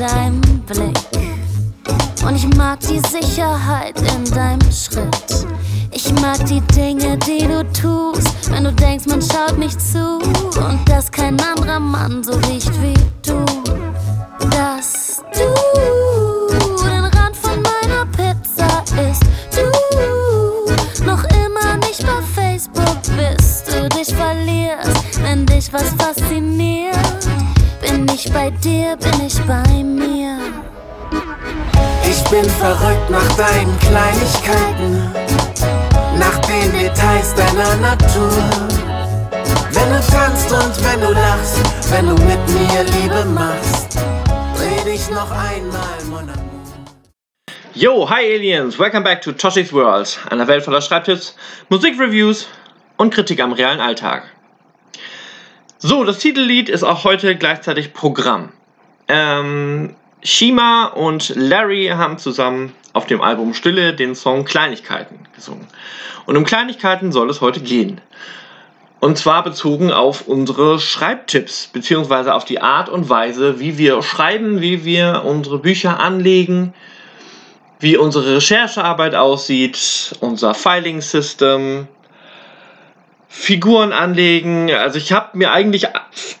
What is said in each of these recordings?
deinem Blick. Und ich mag die Sicherheit in deinem Schritt. Ich mag die Dinge, die du tust, wenn du denkst, man schaut mich zu. Und dass kein anderer Mann so riecht wie du. Verrückt nach deinen Kleinigkeiten, nach den Details deiner Natur. Wenn du tanzt und wenn du lachst, wenn du mit mir Liebe machst, dreh dich noch einmal, mon. Yo, hi Aliens, welcome back to Toshi's World, einer Welt voller Schreibtipps, Musikreviews und Kritik am realen Alltag. So, das Titellied ist auch heute gleichzeitig Programm. Ähm, Shima und Larry haben zusammen auf dem Album Stille den Song Kleinigkeiten gesungen. Und um Kleinigkeiten soll es heute gehen. Und zwar bezogen auf unsere Schreibtipps, beziehungsweise auf die Art und Weise, wie wir schreiben, wie wir unsere Bücher anlegen, wie unsere Recherchearbeit aussieht, unser Filing-System, Figuren anlegen. Also ich habe mir eigentlich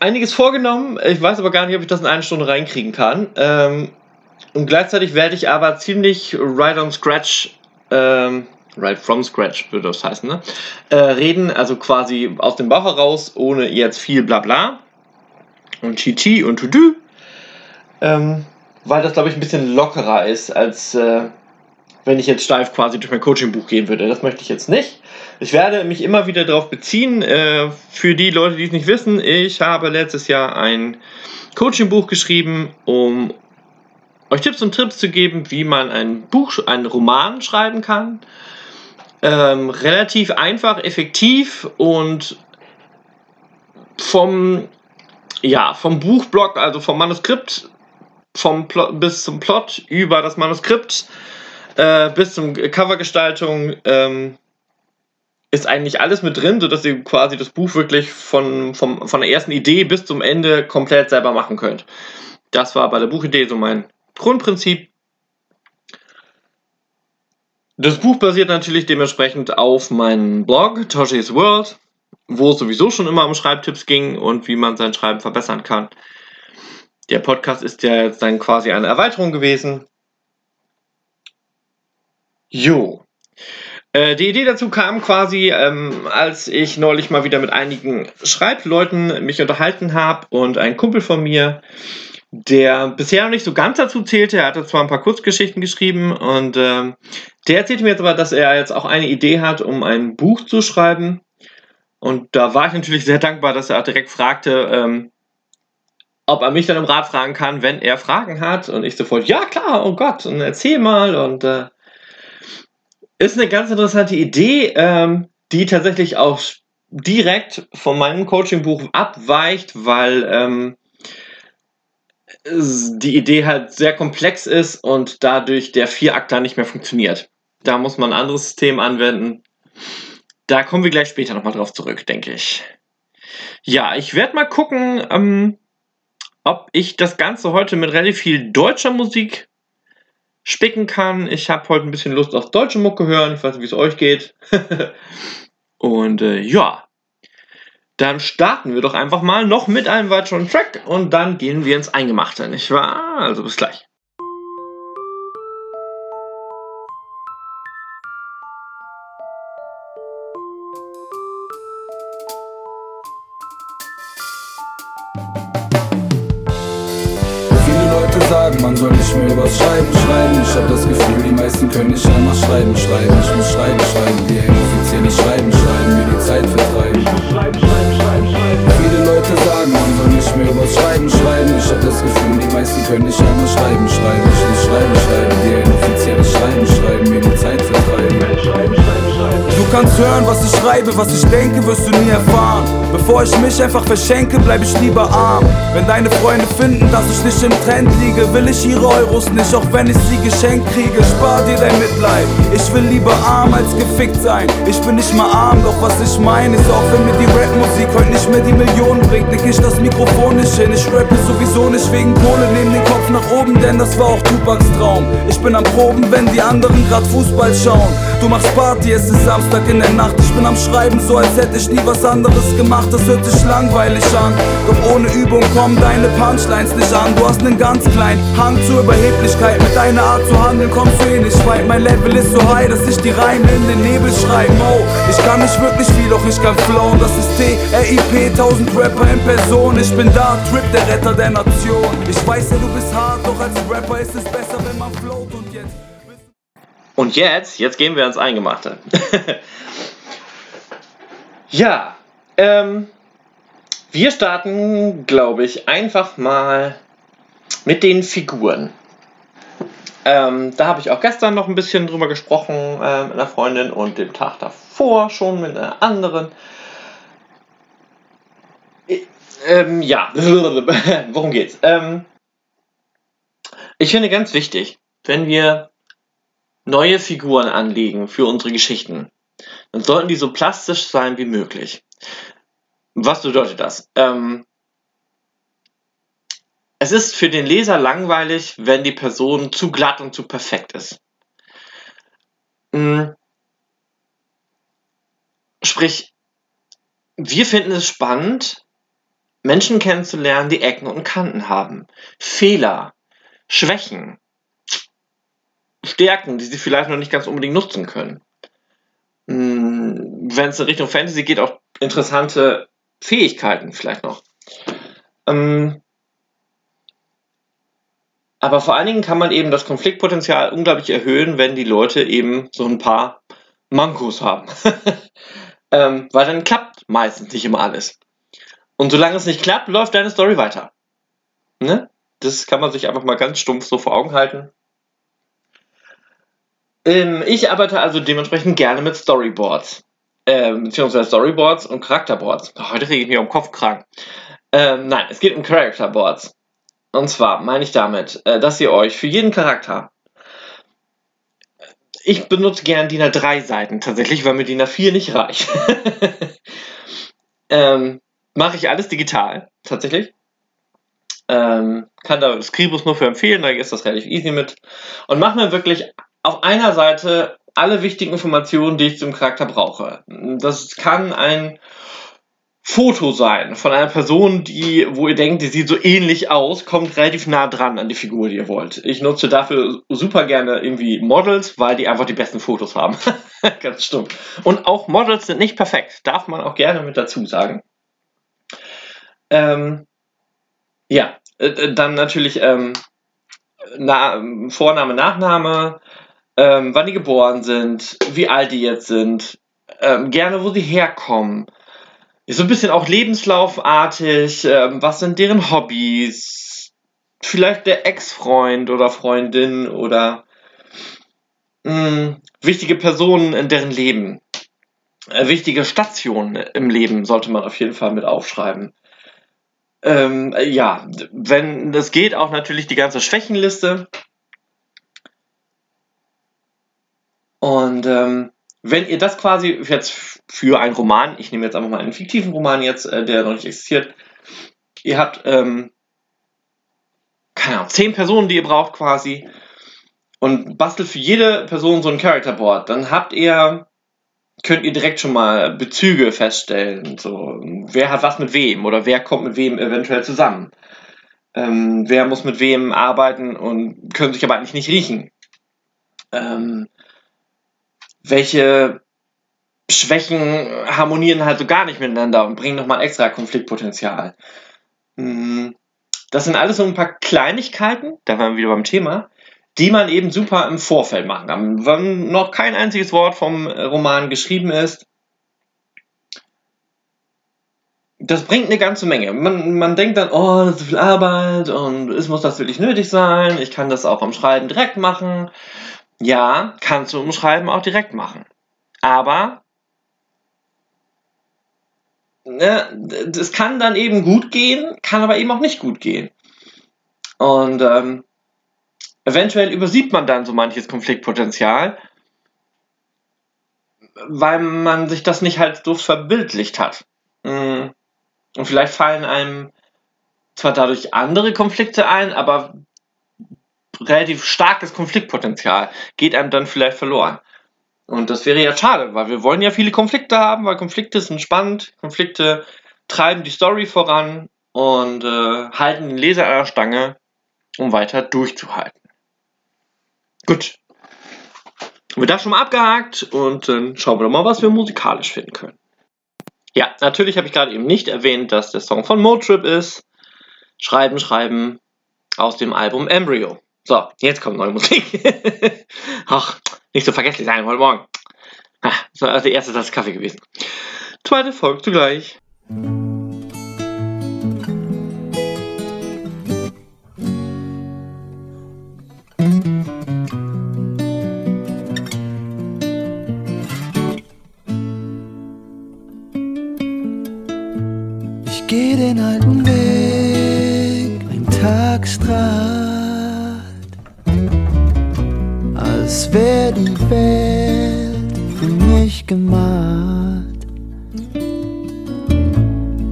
einiges vorgenommen. Ich weiß aber gar nicht, ob ich das in eine Stunde reinkriegen kann. Ähm, und gleichzeitig werde ich aber ziemlich right on scratch, ähm, right from scratch würde das heißen, ne? Äh, reden. Also quasi aus dem Bauch heraus, ohne jetzt viel Blabla und Chi-Chi und To-Do. Ähm, weil das, glaube ich, ein bisschen lockerer ist, als äh, wenn ich jetzt steif quasi durch mein Coaching-Buch gehen würde. Das möchte ich jetzt nicht. Ich werde mich immer wieder darauf beziehen. Äh, für die Leute, die es nicht wissen, ich habe letztes Jahr ein Coaching-Buch geschrieben, um euch Tipps und Trips zu geben, wie man ein Buch, einen Roman schreiben kann. Ähm, relativ einfach, effektiv und vom, ja, vom Buchblock, also vom Manuskript vom Plot, bis zum Plot über das Manuskript äh, bis zum Covergestaltung ähm, ist eigentlich alles mit drin, sodass ihr quasi das Buch wirklich von, vom, von der ersten Idee bis zum Ende komplett selber machen könnt. Das war bei der Buchidee so mein Grundprinzip. Das Buch basiert natürlich dementsprechend auf meinem Blog Toshi's World, wo es sowieso schon immer um Schreibtipps ging und wie man sein Schreiben verbessern kann. Der Podcast ist ja jetzt dann quasi eine Erweiterung gewesen. Jo. Äh, die Idee dazu kam quasi, ähm, als ich neulich mal wieder mit einigen Schreibleuten mich unterhalten habe und ein Kumpel von mir, der bisher noch nicht so ganz dazu zählte, er hatte zwar ein paar Kurzgeschichten geschrieben und ähm, der erzählte mir jetzt aber, dass er jetzt auch eine Idee hat, um ein Buch zu schreiben. Und da war ich natürlich sehr dankbar, dass er direkt fragte, ähm, ob er mich dann im Rat fragen kann, wenn er Fragen hat. Und ich sofort, ja klar, oh Gott, und erzähl mal. Und äh, ist eine ganz interessante Idee, ähm, die tatsächlich auch direkt von meinem Coaching-Buch abweicht, weil ähm, die Idee halt sehr komplex ist und dadurch der Vierakter nicht mehr funktioniert. Da muss man ein anderes System anwenden. Da kommen wir gleich später nochmal drauf zurück, denke ich. Ja, ich werde mal gucken, ähm, ob ich das Ganze heute mit relativ viel deutscher Musik spicken kann. Ich habe heute ein bisschen Lust auf deutsche Mucke hören. Ich weiß nicht, wie es euch geht. und äh, ja, dann starten wir doch einfach mal noch mit einem weiteren Track und dann gehen wir ins Eingemachte, nicht wahr? Also bis gleich. Sagen, man soll nicht mehr übers Schreiben schreiben. Ich hab das Gefühl, die meisten können nicht einmal schreiben, schreiben. Ich muss schreiben, schreiben, wir offiziell nicht schreiben, schreiben, mir die Zeit vertreiben. Viele Leute sagen, man soll nicht mehr übers Schreiben schreiben. Ich hab das Gefühl, die meisten können nicht einmal schreiben, schreiben. Ich muss schreiben, schreiben, wir offiziell nicht schreiben, schreiben, mir die Zeit vertreiben. Du kannst hören, was ich schreibe, was ich denke, wirst du nie erfahren. Bevor ich mich einfach verschenke, bleib ich lieber arm. Wenn deine Freunde finden, dass ich nicht im Trend liege, will ich ihre Euros nicht, auch wenn ich sie geschenkt kriege. Spar dir dein Mitleid. Ich will lieber arm als gefickt sein. Ich bin nicht mal arm, doch was ich meine ist, auch wenn mir die Rapmusik heute nicht mehr die Millionen bringt, nick ich das Mikrofon nicht hin. Ich rappe sowieso nicht wegen Kohle, nehm den Kopf nach oben, denn das war auch Tupacs Traum. Ich bin am Proben, wenn die anderen grad Fußball schauen. Du machst Party, es ist Samstag in der Nacht. Ich bin am Schreiben, so als hätte ich nie was anderes gemacht. Das hört sich langweilig an. Doch ohne Übung kommen deine Punchlines nicht an. Du hast nen ganz kleinen Hang zur Überheblichkeit. Mit deiner Art zu handeln kommst du eh nicht weit. Mein Level ist so high, dass ich die Reime in den Nebel schreiben. Oh, ich kann nicht wirklich viel, doch ich kann flowen. Das ist T-R-I-P, 1000 Rapper in Person. Ich bin da, Trip, der Retter der Nation. Ich weiß ja, du bist hart, doch als Rapper ist es besser, wenn man float. Und jetzt. Jetzt, gehen wir ans Eingemachte. ja, ähm, wir starten, glaube ich, einfach mal mit den Figuren. Ähm, da habe ich auch gestern noch ein bisschen drüber gesprochen äh, mit einer Freundin und den Tag davor schon mit einer anderen. Äh, ähm, ja, worum geht's? Ähm, ich finde ganz wichtig, wenn wir neue Figuren anlegen für unsere Geschichten, dann sollten die so plastisch sein wie möglich. Was bedeutet das? Ähm, es ist für den Leser langweilig, wenn die Person zu glatt und zu perfekt ist. Mhm. Sprich, wir finden es spannend, Menschen kennenzulernen, die Ecken und Kanten haben, Fehler, Schwächen, Stärken, die sie vielleicht noch nicht ganz unbedingt nutzen können. Hm, wenn es in Richtung Fantasy geht, auch interessante Fähigkeiten vielleicht noch. Ähm, aber vor allen Dingen kann man eben das Konfliktpotenzial unglaublich erhöhen, wenn die Leute eben so ein paar Mankos haben. ähm, weil dann klappt meistens nicht immer alles. Und solange es nicht klappt, läuft deine Story weiter. Ne? Das kann man sich einfach mal ganz stumpf so vor Augen halten. Ähm, ich arbeite also dementsprechend gerne mit Storyboards. Ähm, beziehungsweise Storyboards und Charakterboards. Heute rege ich mich um Kopf krank. Ähm, nein, es geht um Characterboards. Und zwar meine ich damit, äh, dass ihr euch für jeden Charakter. Ich benutze gern DIN A3 Seiten tatsächlich, weil mir DIN A4 nicht reicht. ähm, Mache ich alles digital, tatsächlich. Ähm, kann da Scribus nur für empfehlen, da ist das relativ easy mit. Und mache mir wirklich auf einer Seite alle wichtigen Informationen, die ich zum Charakter brauche. Das kann ein Foto sein von einer Person, die, wo ihr denkt, die sieht so ähnlich aus, kommt relativ nah dran an die Figur, die ihr wollt. Ich nutze dafür super gerne irgendwie Models, weil die einfach die besten Fotos haben. Ganz stumpf. Und auch Models sind nicht perfekt, darf man auch gerne mit dazu sagen. Ähm, ja, äh, dann natürlich ähm, Na Vorname, Nachname, ähm, wann die geboren sind, wie alt die jetzt sind, ähm, gerne wo sie herkommen. So ein bisschen auch lebenslaufartig, ähm, was sind deren Hobbys, vielleicht der Ex-Freund oder Freundin oder mh, hm, wichtige Personen in deren Leben. Äh, wichtige Stationen im Leben sollte man auf jeden Fall mit aufschreiben. Ähm, ja, wenn das geht, auch natürlich die ganze Schwächenliste. Und ähm, wenn ihr das quasi jetzt für einen Roman, ich nehme jetzt einfach mal einen fiktiven Roman jetzt, äh, der noch nicht existiert, ihr habt, ähm, keine Ahnung, zehn Personen, die ihr braucht quasi und bastelt für jede Person so ein Character Board, dann habt ihr, könnt ihr direkt schon mal Bezüge feststellen, so, wer hat was mit wem oder wer kommt mit wem eventuell zusammen. Ähm, wer muss mit wem arbeiten und können sich aber eigentlich nicht riechen. Ähm, welche Schwächen harmonieren halt so gar nicht miteinander und bringen nochmal extra Konfliktpotenzial. Hm, das sind alles so ein paar Kleinigkeiten, da waren wir wieder beim Thema, die man eben super im Vorfeld machen kann. Wenn noch kein einziges Wort vom Roman geschrieben ist, das bringt eine ganze Menge. Man, man denkt dann, oh, das ist viel Arbeit und ist, muss das wirklich nötig sein? Ich kann das auch am Schreiben direkt machen. Ja, kannst du im Schreiben auch direkt machen. Aber ne, das kann dann eben gut gehen, kann aber eben auch nicht gut gehen. Und ähm, eventuell übersieht man dann so manches Konfliktpotenzial, weil man sich das nicht halt so verbildlicht hat. Mm. Und vielleicht fallen einem zwar dadurch andere Konflikte ein, aber relativ starkes Konfliktpotenzial geht einem dann vielleicht verloren. Und das wäre ja schade, weil wir wollen ja viele Konflikte haben, weil Konflikte sind spannend, Konflikte treiben die Story voran und äh, halten den Leser an der Stange, um weiter durchzuhalten. Gut. Haben wir das schon mal abgehakt und dann schauen wir doch mal, was wir musikalisch finden können. Ja, natürlich habe ich gerade eben nicht erwähnt, dass der Song von Motrip ist. Schreiben, schreiben aus dem Album Embryo. So, jetzt kommt neue Musik. Ach, nicht so vergesslich sein heute Morgen. Ah, das war also die erste Tasse Kaffee gewesen. Zweite folgt zugleich. Ich geh den alten Weg, ein Tagstrahlt, als die Welt für mich gemalt.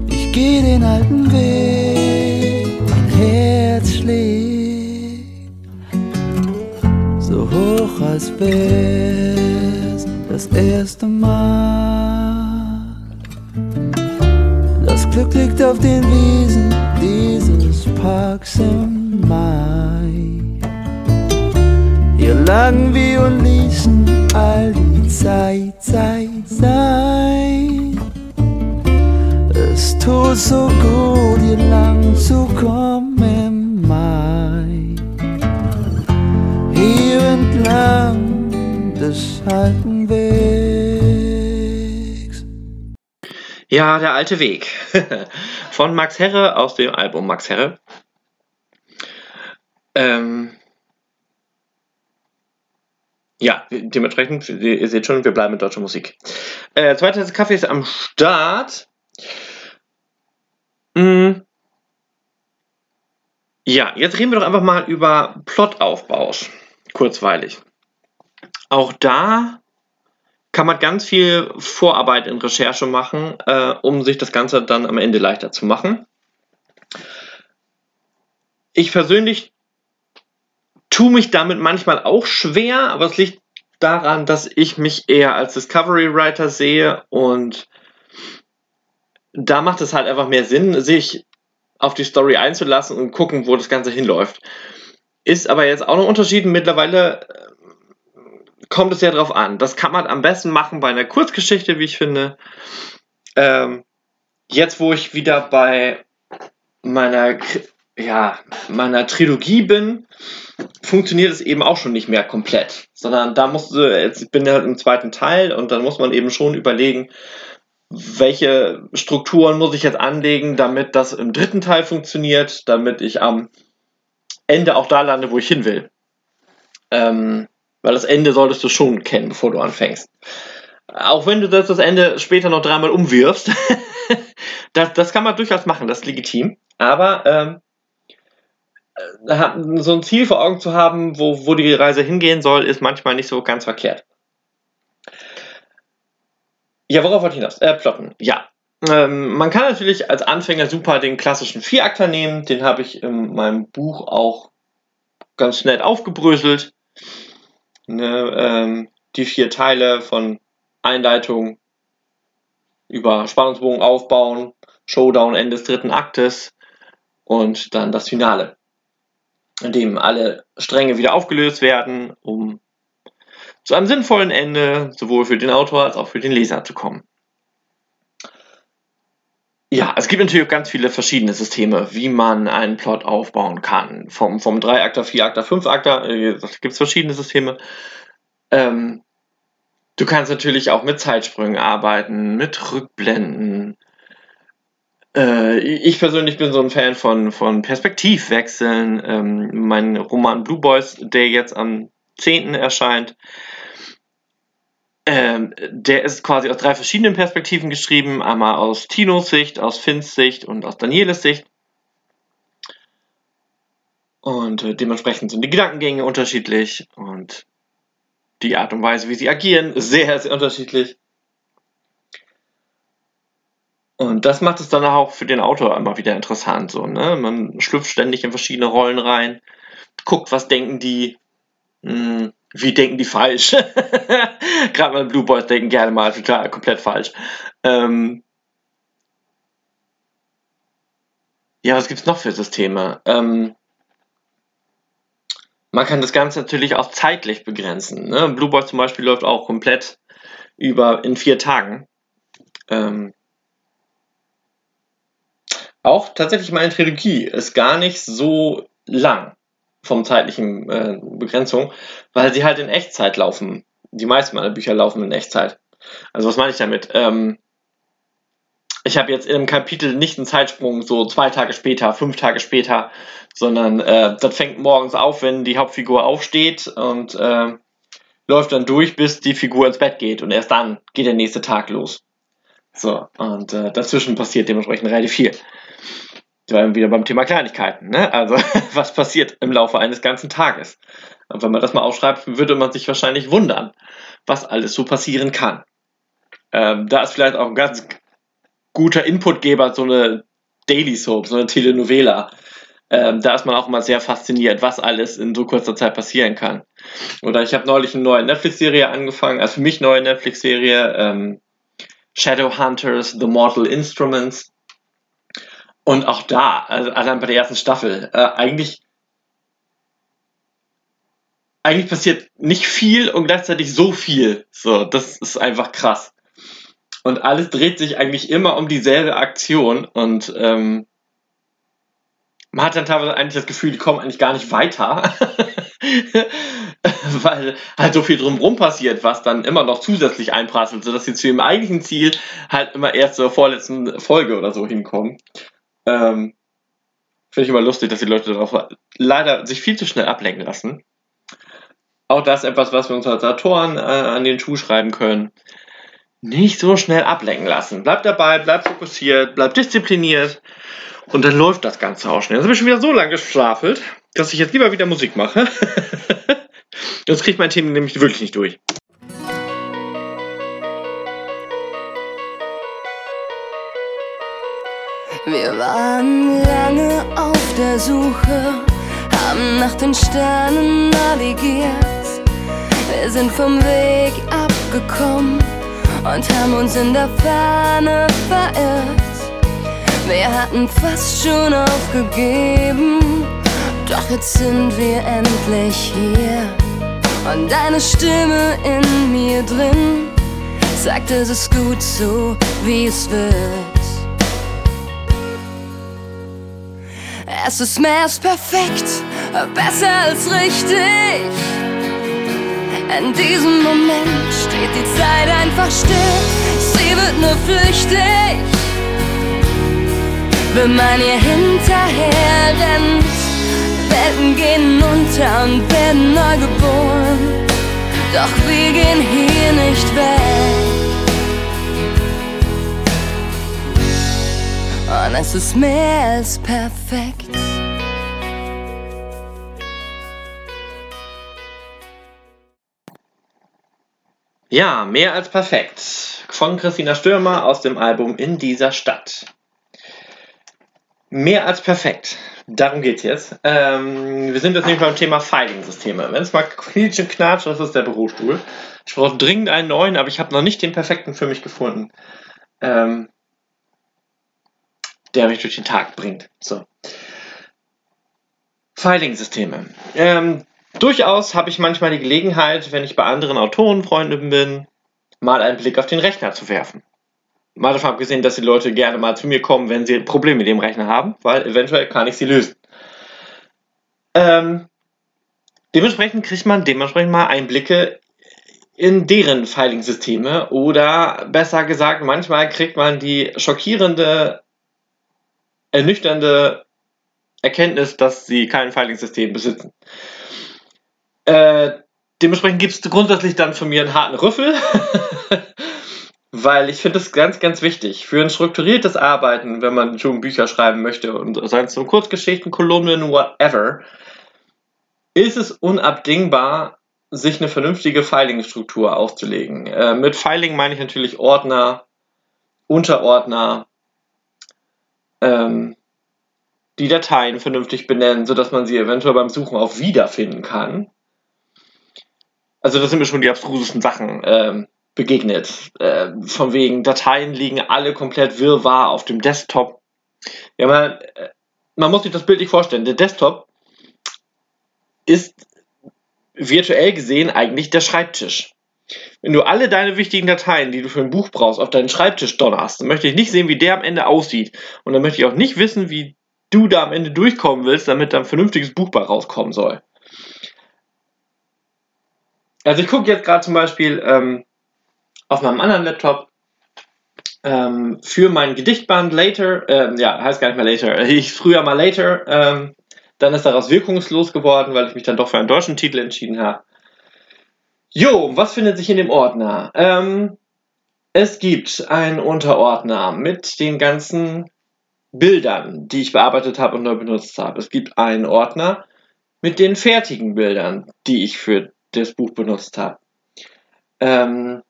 Ich geh den alten Weg, mein Herz schlägt so hoch, als wär's das erste Mal. Das Glück liegt auf den Wiesen dieses Parks im Mai. Lagen wir und ließen all die Zeit, Zeit sein. Es tut so gut, hier lang zu kommen Mai. Hier entlang des alten Wegs. Ja, der alte Weg. Von Max Herre aus dem Album Max Herre. Ähm ja, dementsprechend, ihr seht schon, wir bleiben mit deutscher Musik. Äh, zweite Tasse Kaffee ist am Start. Mm. Ja, jetzt reden wir doch einfach mal über Plotaufbaus. Kurzweilig. Auch da kann man ganz viel Vorarbeit in Recherche machen, äh, um sich das Ganze dann am Ende leichter zu machen. Ich persönlich tue mich damit manchmal auch schwer, aber es liegt daran, dass ich mich eher als Discovery Writer sehe und da macht es halt einfach mehr Sinn, sich auf die Story einzulassen und gucken, wo das Ganze hinläuft. Ist aber jetzt auch noch ein Unterschied. Mittlerweile äh, kommt es ja drauf an. Das kann man am besten machen bei einer Kurzgeschichte, wie ich finde. Ähm, jetzt, wo ich wieder bei meiner, ja, meiner Trilogie bin, funktioniert es eben auch schon nicht mehr komplett. Sondern da musst du, jetzt bin ich halt im zweiten Teil und dann muss man eben schon überlegen, welche Strukturen muss ich jetzt anlegen, damit das im dritten Teil funktioniert, damit ich am Ende auch da lande, wo ich hin will. Ähm, weil das Ende solltest du schon kennen, bevor du anfängst. Auch wenn du das, Ende später noch dreimal umwirfst, das, das kann man durchaus machen, das ist legitim. Aber ähm, äh, so ein Ziel vor Augen zu haben, wo, wo die Reise hingehen soll, ist manchmal nicht so ganz verkehrt. Ja, worauf wollte ich hinaus? Äh, plotten. Ja. Ähm, man kann natürlich als Anfänger super den klassischen Vierakter nehmen. Den habe ich in meinem Buch auch ganz nett aufgebröselt. Ne, ähm, die vier Teile von Einleitung über Spannungsbogen aufbauen, Showdown Ende des dritten Aktes und dann das Finale, in dem alle Stränge wieder aufgelöst werden, um zu einem sinnvollen Ende sowohl für den Autor als auch für den Leser zu kommen. Ja, es gibt natürlich ganz viele verschiedene Systeme, wie man einen Plot aufbauen kann. Vom, vom 3-Akter, 4-Akter, 5-Akter, äh, gibt es verschiedene Systeme. Ähm, du kannst natürlich auch mit Zeitsprüngen arbeiten, mit Rückblenden. Äh, ich persönlich bin so ein Fan von, von Perspektivwechseln. Ähm, mein Roman Blue Boys, der jetzt am 10. erscheint, Ähm, der ist quasi aus drei verschiedenen Perspektiven geschrieben. Einmal aus Tinos Sicht, aus Finns Sicht und aus Danieles Sicht. Und äh, dementsprechend sind die Gedankengänge unterschiedlich und die Art und Weise, wie sie agieren, sehr, sehr unterschiedlich. Und das macht es dann auch für den Autor immer wieder interessant. So, ne? Man schlüpft ständig in verschiedene Rollen rein, guckt, was denken die, mh, hm, wie denken die falsch. Gerade mal Blue Boys denken gerne mal total komplett falsch. Ähm ja, was gibt es noch für Systeme? Ähm man kann das Ganze natürlich auch zeitlich begrenzen. Ne? Blue Boys zum Beispiel läuft auch komplett über in vier Tagen. Ähm auch tatsächlich meine Trilogie ist gar nicht so lang vom zeitlichen äh, Begrenzung, weil sie halt in Echtzeit laufen. Die meisten meiner Bücher laufen in Echtzeit. Also was meine ich damit? Ähm, ich habe jetzt in einem Kapitel nicht einen Zeitsprung so zwei Tage später, fünf Tage später, sondern äh, das fängt morgens auf, wenn die Hauptfigur aufsteht und äh, läuft dann durch, bis die Figur ins Bett geht und erst dann geht der nächste Tag los. So, und äh, dazwischen passiert dementsprechend relativ viel wir wieder beim Thema Kleinigkeiten. Ne? Also, was passiert im Laufe eines ganzen Tages? Und wenn man das mal aufschreibt, würde man sich wahrscheinlich wundern, was alles so passieren kann. Ähm, da ist vielleicht auch ein ganz guter Inputgeber so eine Daily Soap, so eine Telenovela. Ähm, da ist man auch immer sehr fasziniert, was alles in so kurzer Zeit passieren kann. Oder ich habe neulich eine neue Netflix-Serie angefangen, also für mich neue Netflix-Serie, ähm, Shadowhunters, The Mortal Instruments. Und auch da, also allein bei der ersten Staffel, äh, eigentlich, eigentlich passiert nicht viel und gleichzeitig so viel. So, das ist einfach krass. Und alles dreht sich eigentlich immer um dieselbe Aktion und ähm, man hat dann teilweise eigentlich das Gefühl, die kommen eigentlich gar nicht weiter, weil halt so viel drumherum passiert, was dann immer noch zusätzlich einprasselt, sodass sie zu ihrem eigentlichen Ziel halt immer erst zur vorletzten Folge oder so hinkommen. Ähm, Finde ich immer lustig, dass die Leute darauf leider sich viel zu schnell ablenken lassen. Auch das ist etwas, was wir uns als Autoren äh, an den Schuh schreiben können. Nicht so schnell ablenken lassen. Bleibt dabei, bleibt fokussiert, bleibt diszipliniert und dann läuft das Ganze auch schnell. Jetzt habe ich schon wieder so lange geschwafelt, dass ich jetzt lieber wieder Musik mache. Sonst kriege ich mein Thema nämlich wirklich nicht durch. Wir waren lange auf der Suche, haben nach den Sternen navigiert. Wir sind vom Weg abgekommen und haben uns in der Ferne verirrt. Wir hatten fast schon aufgegeben, doch jetzt sind wir endlich hier. Und deine Stimme in mir drin sagt, es ist gut so, wie es wird. Es ist mehr als perfekt, besser als richtig. In diesem Moment steht die Zeit einfach still, sie wird nur flüchtig. Wenn man ihr hinterher rennt, Welten gehen unter und werden neu geboren. Doch wir gehen hier nicht weg. Und es ist mehr als perfekt. Ja, mehr als perfekt. Von Christina Stürmer aus dem Album In dieser Stadt. Mehr als perfekt. Darum geht's jetzt. Ähm, wir sind jetzt nämlich beim Thema Filing-Systeme. Wenn es mal quietscht und knatscht, das ist der Bürostuhl. Ich brauche dringend einen neuen, aber ich habe noch nicht den perfekten für mich gefunden. Ähm, der mich durch den Tag bringt. So. Filing-Systeme. Ähm, durchaus habe ich manchmal die Gelegenheit, wenn ich bei anderen Autorenfreunden bin, mal einen Blick auf den Rechner zu werfen. Mal davon abgesehen, dass die Leute gerne mal zu mir kommen, wenn sie Probleme mit dem Rechner haben, weil eventuell kann ich sie lösen. Ähm, dementsprechend kriegt man dementsprechend mal Einblicke in deren Filing-Systeme oder besser gesagt, manchmal kriegt man die schockierende ernüchternde Erkenntnis, dass sie kein Filing-System besitzen. Äh, dementsprechend gibt es grundsätzlich dann von mir einen harten Rüffel. Weil ich finde es ganz, ganz wichtig für ein strukturiertes Arbeiten, wenn man schon Bücher schreiben möchte und seien es so Kurzgeschichten, Kolumnen, whatever, ist es unabdingbar, sich eine vernünftige Filing-Struktur aufzulegen. Äh, mit Filing meine ich natürlich Ordner, Unterordner, ähm, die Dateien vernünftig benennen, sodass man sie eventuell beim Suchen auch wiederfinden kann. Also das sind mir schon die abstrusesten Sachen. Ähm, begegnet. Äh, von wegen, Dateien liegen alle komplett wirrwarr auf dem Desktop. Ja, man, äh, man muss sich das Bild nicht vorstellen. Der Desktop ist virtuell gesehen eigentlich der Schreibtisch. Wenn du alle deine wichtigen Dateien, die du für ein Buch brauchst, auf deinen Schreibtisch donnerst, dann möchte ich nicht sehen, wie der am Ende aussieht. Und dann möchte ich auch nicht wissen, wie du da am Ende durchkommen willst, damit da ein vernünftiges Buch bei rauskommen soll. Also ich gucke jetzt gerade zum Beispiel ähm, auf meinem anderen Laptop ähm, für mein Gedichtband Later, ähm, ja, heißt gar nicht mehr Later, ich früher mal Later, ähm, dann ist daraus wirkungslos geworden, weil ich mich dann doch für einen deutschen Titel entschieden habe. Jo, was findet sich in dem Ordner? Ähm, es gibt einen Unterordner mit den ganzen Bildern, die ich bearbeitet habe und neu benutzt habe. Es gibt einen Ordner mit den fertigen Bildern, die ich für das Buch benutzt habe. Ähm,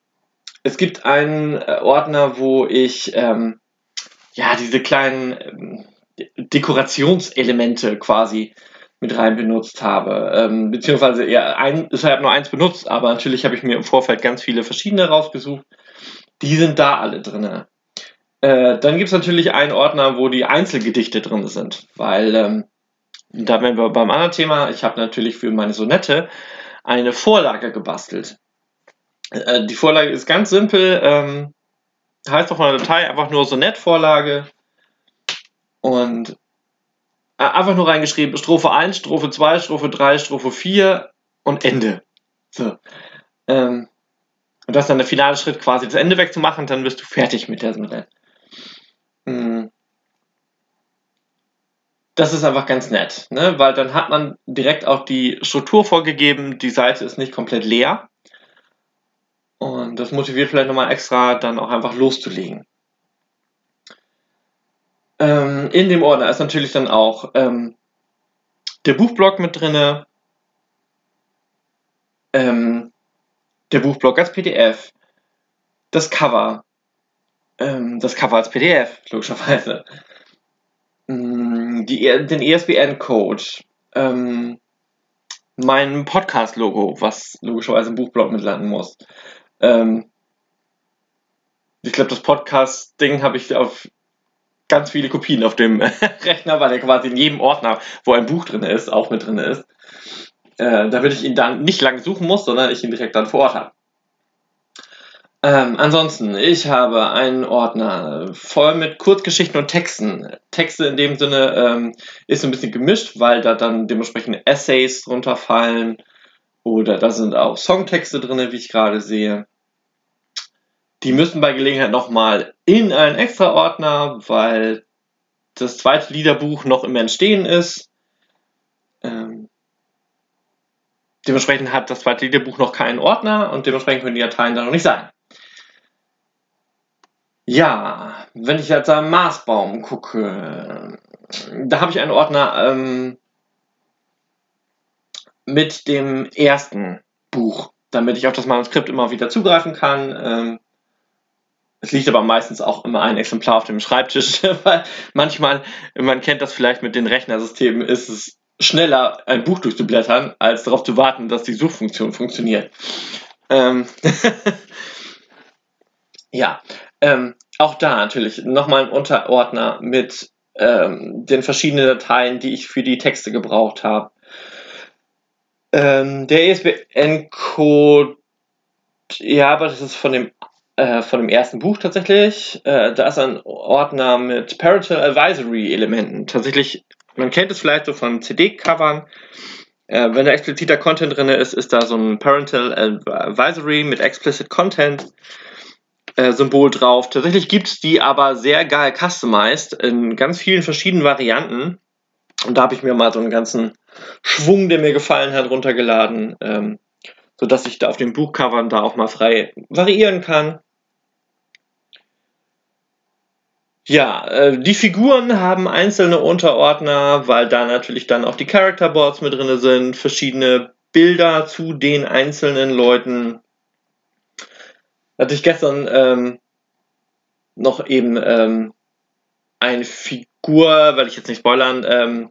es gibt einen äh, Ordner, wo ich ähm, ja diese kleinen ähm, Dekorationselemente quasi mit rein benutzt habe. Ähm, beziehungsweise ja, ein, ich habe nur eins benutzt, aber natürlich habe ich mir im Vorfeld ganz viele verschiedene rausgesucht. Die sind da alle drin. Äh, dann gibt es natürlich einen Ordner, wo die Einzelgedichte drin sind, weil ähm, da wären wir beim anderen Thema. Ich habe natürlich für meine Sonette eine Vorlage gebastelt. Äh, die Vorlage ist ganz simpel. Ähm, heißt auf meiner Datei einfach nur Sonett-Vorlage. Und einfach nur reingeschrieben, Strophe 1, Strophe 2, Strophe 3, Strophe 4 und Ende. So. Ähm, und das ist dann der finale Schritt, quasi das Ende wegzumachen, dann bist du fertig mit der Sonett. Mhm. Das ist einfach ganz nett, ne? weil dann hat man direkt auch die Struktur vorgegeben, die Seite ist nicht komplett leer. Und das motiviert vielleicht nochmal extra, dann auch einfach loszulegen. Ähm, in dem Ordner ist natürlich dann auch ähm, der Buchblock mit drin, ähm, der Buchblock als PDF, das Cover, ähm, das Cover als PDF, logischerweise, mm, die, den ESBN-Code, ähm, mein Podcast-Logo, was logischerweise im Buchblock mitlanden muss. Ähm, ich glaube, das Podcast-Ding habe ich auf ganz viele Kopien auf dem Rechner, weil er quasi in jedem Ordner, wo ein Buch drin ist, auch mit drin ist. Äh, damit ich ihn dann nicht lange suchen muss, sondern ich ihn direkt dann vor Ort habe. Ähm, ansonsten, ich habe einen Ordner voll mit Kurzgeschichten und Texten. Texte in dem Sinne ähm, ist ein bisschen gemischt, weil da dann dementsprechend Essays runterfallen oder da sind auch Songtexte drin, wie ich gerade sehe. Die müssen bei Gelegenheit nochmal in einen extra Ordner, weil das zweite Liederbuch noch im Entstehen ist. Ähm, dementsprechend hat das zweite Liederbuch noch keinen Ordner und dementsprechend können die Dateien da noch nicht sein. Ja, wenn ich jetzt am Marsbaum gucke, da habe ich einen Ordner ähm, mit dem ersten Buch, damit ich auf das Manuskript immer wieder zugreifen kann. Ähm, es liegt aber meistens auch immer ein Exemplar auf dem Schreibtisch, weil manchmal, man kennt das vielleicht mit den Rechnersystemen, ist es schneller, ein Buch durchzublättern, als darauf zu warten, dass die Suchfunktion funktioniert. Ähm ja, ähm, auch da natürlich nochmal ein Unterordner mit ähm, den verschiedenen Dateien, die ich für die Texte gebraucht habe. Ähm, der ESBN-Code, ja, aber das ist von dem, äh, von dem ersten Buch tatsächlich. Äh, da ist ein Ordner mit Parental Advisory-Elementen. Tatsächlich, man kennt es vielleicht so von CD-Covern. Äh, wenn da expliziter Content drin ist, ist da so ein Parental Advisory mit Explicit Content. Äh, Symbol drauf. Tatsächlich gibt es die aber sehr geil customized in ganz vielen verschiedenen Varianten. Und da habe ich mir mal so einen ganzen Schwung, der mir gefallen hat, runtergeladen. Ähm, sodass ich da auf den Buchcovern da auch mal frei variieren kann. Ja, äh, die Figuren haben einzelne Unterordner, weil da natürlich dann auch die Character Boards mit drin sind, verschiedene Bilder zu den einzelnen Leuten. Hatte ich gestern ähm, noch eben ähm, eine Figur, weil ich jetzt nicht spoilern, ähm,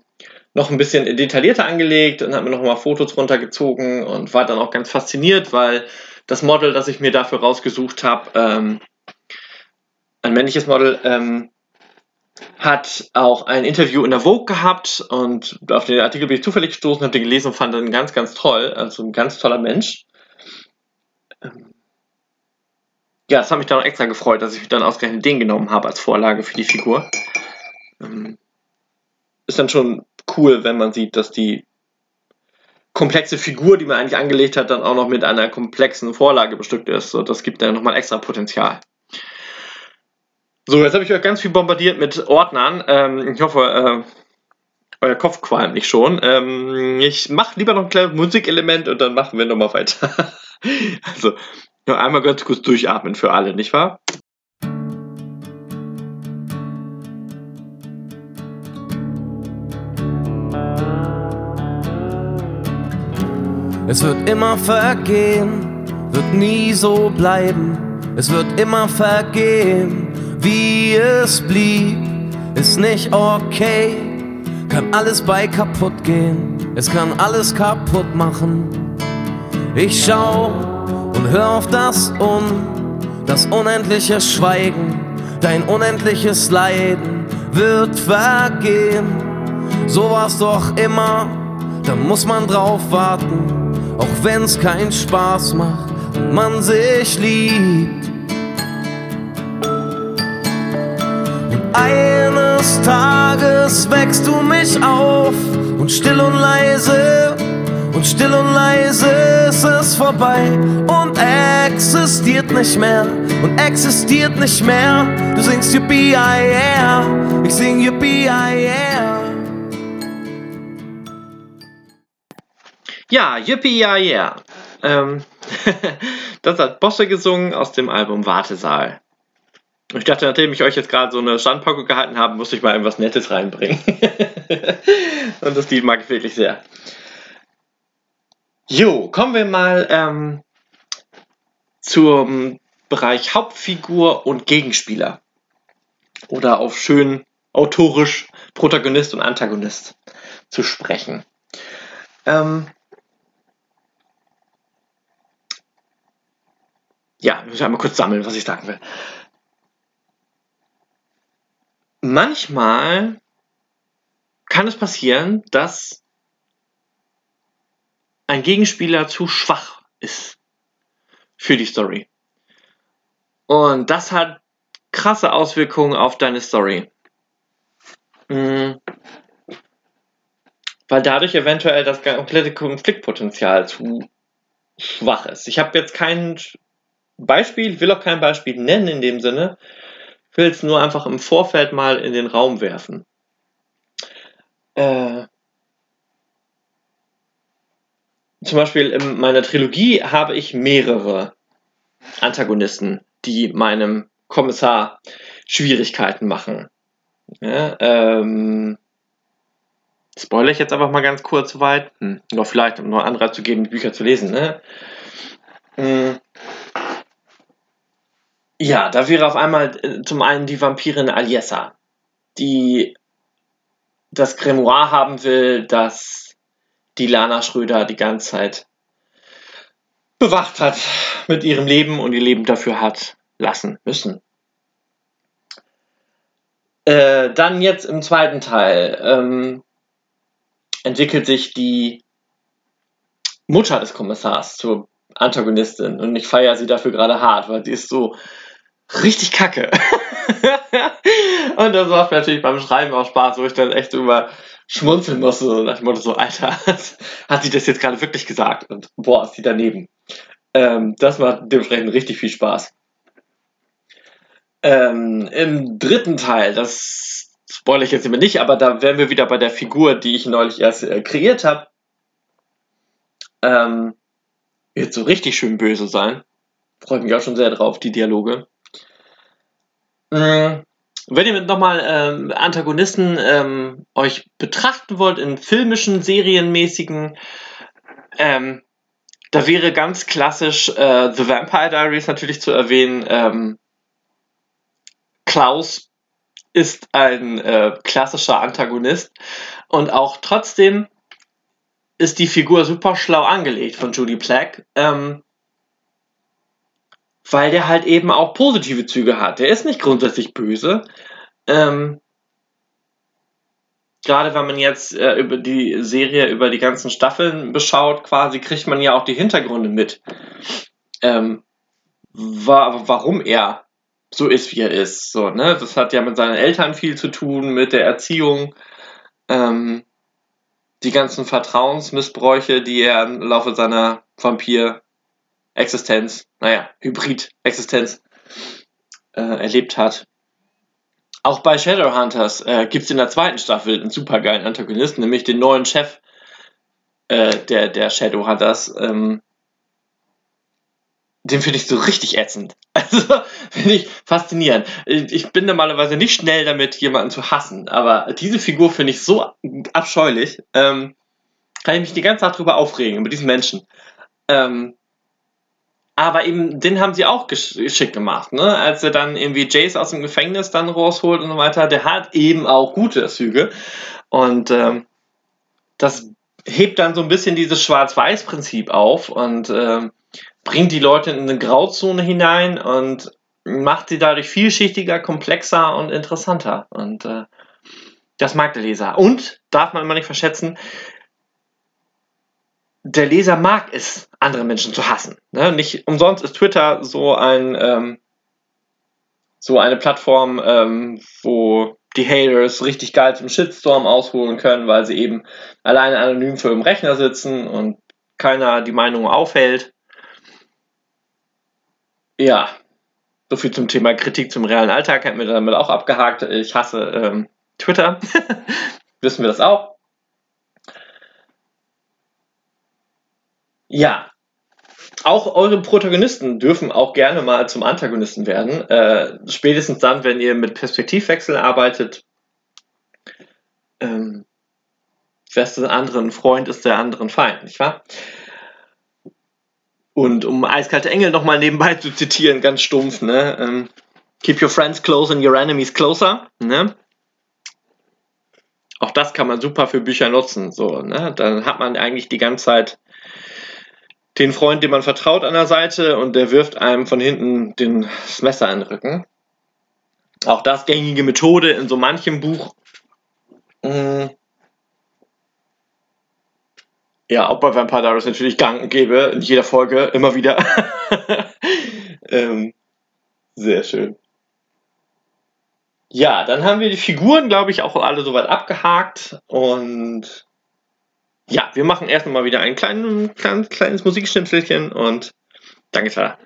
noch ein bisschen detaillierter angelegt und habe mir noch mal Fotos runtergezogen und war dann auch ganz fasziniert, weil das Model, das ich mir dafür rausgesucht habe, ähm, ein männliches Model, ähm, hat auch ein Interview in der Vogue gehabt und auf den Artikel bin ich zufällig gestoßen, habe den gelesen und fand ihn ganz, ganz toll. Also ein ganz toller Mensch. Ähm, ja, das hat mich dann auch extra gefreut, dass ich dann ausgerechnet den genommen habe als Vorlage für die Figur. Ähm, ist dann schon cool, wenn man sieht, dass die komplexe Figur, die man eigentlich angelegt hat, dann auch noch mit einer komplexen Vorlage bestückt ist. So, das gibt dann nochmal extra Potenzial. So, jetzt habe ich euch ganz viel bombardiert mit Ordnern. Ähm, ich hoffe, äh, euer Kopf qualmt nicht schon. Ähm, ich mache lieber noch ein kleines Musikelement und dann machen wir nochmal weiter. also, nur einmal ganz kurz durchatmen für alle, nicht wahr? Es wird immer vergehen, wird nie so bleiben. Es wird immer vergehen wie es blieb, ist nicht okay. Kann alles bei kaputt gehen, es kann alles kaputt machen. Ich schau und hör auf das Un, das unendliche Schweigen, dein unendliches Leiden wird vergehen. So war's doch immer, da muss man drauf warten, auch wenn's keinen Spaß macht und man sich liebt. Eines Tages wächst du mich auf und still und leise, und still und leise ist es vorbei und existiert nicht mehr und existiert nicht mehr. Du singst Yippie, yeah, ich sing Yippie, yeah. Ja, Yippie, ja, yeah. Ähm, das hat Bosse gesungen aus dem Album Wartesaal. Ich dachte, nachdem ich euch jetzt gerade so eine Standpauke gehalten habe, muss ich mal irgendwas Nettes reinbringen. Und das Lied mag ich wirklich sehr. Jo, kommen wir mal ähm, zum Bereich Hauptfigur und Gegenspieler. Oder auf schön autorisch Protagonist und Antagonist zu sprechen. Ähm, ja, ich muss einmal kurz sammeln, was ich sagen will manchmal kann es passieren, dass ein Gegenspieler zu schwach ist für die Story. Und das hat krasse Auswirkungen auf deine Story. Mhm. Weil dadurch eventuell das komplette Konfliktpotenzial zu schwach ist. Ich habe jetzt kein Beispiel, will auch kein Beispiel nennen in dem Sinne, will es nur einfach im Vorfeld mal in den Raum werfen. Äh, zum Beispiel in meiner Trilogie habe ich mehrere Antagonisten, die meinem Kommissar Schwierigkeiten machen. Ja, ähm, spoilere ich jetzt einfach mal ganz kurz weit. Hm, noch vielleicht, um noch Anreiz zu geben, Bücher zu lesen. Ne? Hm, ja, da wäre auf einmal äh, zum einen die Vampirin Aliessa, die das Grimoire haben will, das die Lana Schröder die ganze Zeit bewacht hat mit ihrem Leben und ihr Leben dafür hat lassen müssen. Äh, dann jetzt im zweiten Teil ähm, entwickelt sich die Mutter des Kommissars zur Antagonistin und ich feiere sie dafür gerade hart, weil sie ist so richtig kacke. und das macht mir natürlich beim Schreiben auch Spaß, wo ich dann echt über schmunzeln musste, nach dem Motto so, Alter, hat sie das jetzt gerade wirklich gesagt? Und boah, ist sie daneben. Ähm, das macht dementsprechend richtig viel Spaß. Ähm, Im dritten Teil, das spoilere ich jetzt immer nicht, aber da wären wir wieder bei der Figur, die ich neulich erst äh, kreiert habe. Ähm, wird so richtig schön böse sein. Freue mich auch schon sehr drauf, die Dialoge. Mm, Wenn ihr nochmal ähm, Antagonisten ähm, euch betrachten wollt in filmischen, serienmäßigen, ähm, da wäre ganz klassisch äh, The Vampire Diaries natürlich zu erwähnen. Ähm, Klaus ist ein äh, klassischer Antagonist und auch trotzdem ist die Figur super schlau angelegt von Judy Plack, ähm, weil der halt eben auch positive Züge hat. Der ist nicht grundsätzlich böse. Ähm, Gerade wenn man jetzt äh, über die Serie, über die ganzen Staffeln beschaut, quasi kriegt man ja auch die Hintergründe mit. Ähm, wa warum er so ist, wie er ist. So, ne? Das hat ja mit seinen Eltern viel zu tun, mit der Erziehung. Ähm, die ganzen Vertrauensmissbräuche, die er im Laufe seiner Vampir-Existenz, naja, Hybrid-Existenz äh, erlebt hat. Auch bei Shadowhunters äh, gibt es in der zweiten Staffel einen supergeilen Antagonisten, nämlich den neuen Chef äh, der, der Shadowhunters. Ähm, den finde ich so richtig ätzend. Also finde ich faszinierend. Ich bin normalerweise nicht schnell damit, jemanden zu hassen, aber diese Figur finde ich so abscheulich. Ähm, kann ich mich die ganze Zeit drüber aufregen, über diesen Menschen. Ähm, aber eben, den haben sie auch geschickt gemacht, ne? Als er dann irgendwie Jace aus dem Gefängnis dann rausholt und so weiter, der hat eben auch gute Züge. Und ähm, das hebt dann so ein bisschen dieses Schwarz-Weiß-Prinzip auf und ähm, bringt die Leute in eine Grauzone hinein und macht sie dadurch vielschichtiger, komplexer und interessanter. Und äh, das mag der Leser. Und, darf man immer nicht verschätzen, der Leser mag es, andere Menschen zu hassen. Ne? Nicht umsonst ist Twitter so ein ähm, so eine Plattform, ähm, wo die Haters richtig geil zum Shitstorm ausholen können, weil sie eben alleine anonym für im Rechner sitzen und keiner die Meinung aufhält. Ja, so viel zum Thema Kritik zum realen Alltag hätten wir damit auch abgehakt. Ich hasse ähm, Twitter. Wissen wir das auch. Ja, auch eure Protagonisten dürfen auch gerne mal zum Antagonisten werden. Äh, spätestens dann, wenn ihr mit Perspektivwechsel arbeitet. Ähm, wer ist der anderen Freund, ist der anderen Feind, nicht wahr? Und um Eiskalte Engel nochmal nebenbei zu zitieren, ganz stumpf, ne? Ähm, keep your friends close and your enemies closer, ne? Auch das kann man super für Bücher nutzen, so, ne? Dann hat man eigentlich die ganze Zeit den Freund, dem man vertraut, an der Seite und der wirft einem von hinten den, das Messer in den Rücken. Auch das gängige Methode in so manchem Buch. Mhm. Ja, auch bei Vampire Diaries natürlich gang und gäbe, in jeder Folge, immer wieder. ähm, sehr schön. Ja, dann haben wir die Figuren, glaube ich, auch alle soweit abgehakt und ja, wir machen erst mal wieder ein klein, klein, kleines Musikschnipselchen und dann geht's weiter.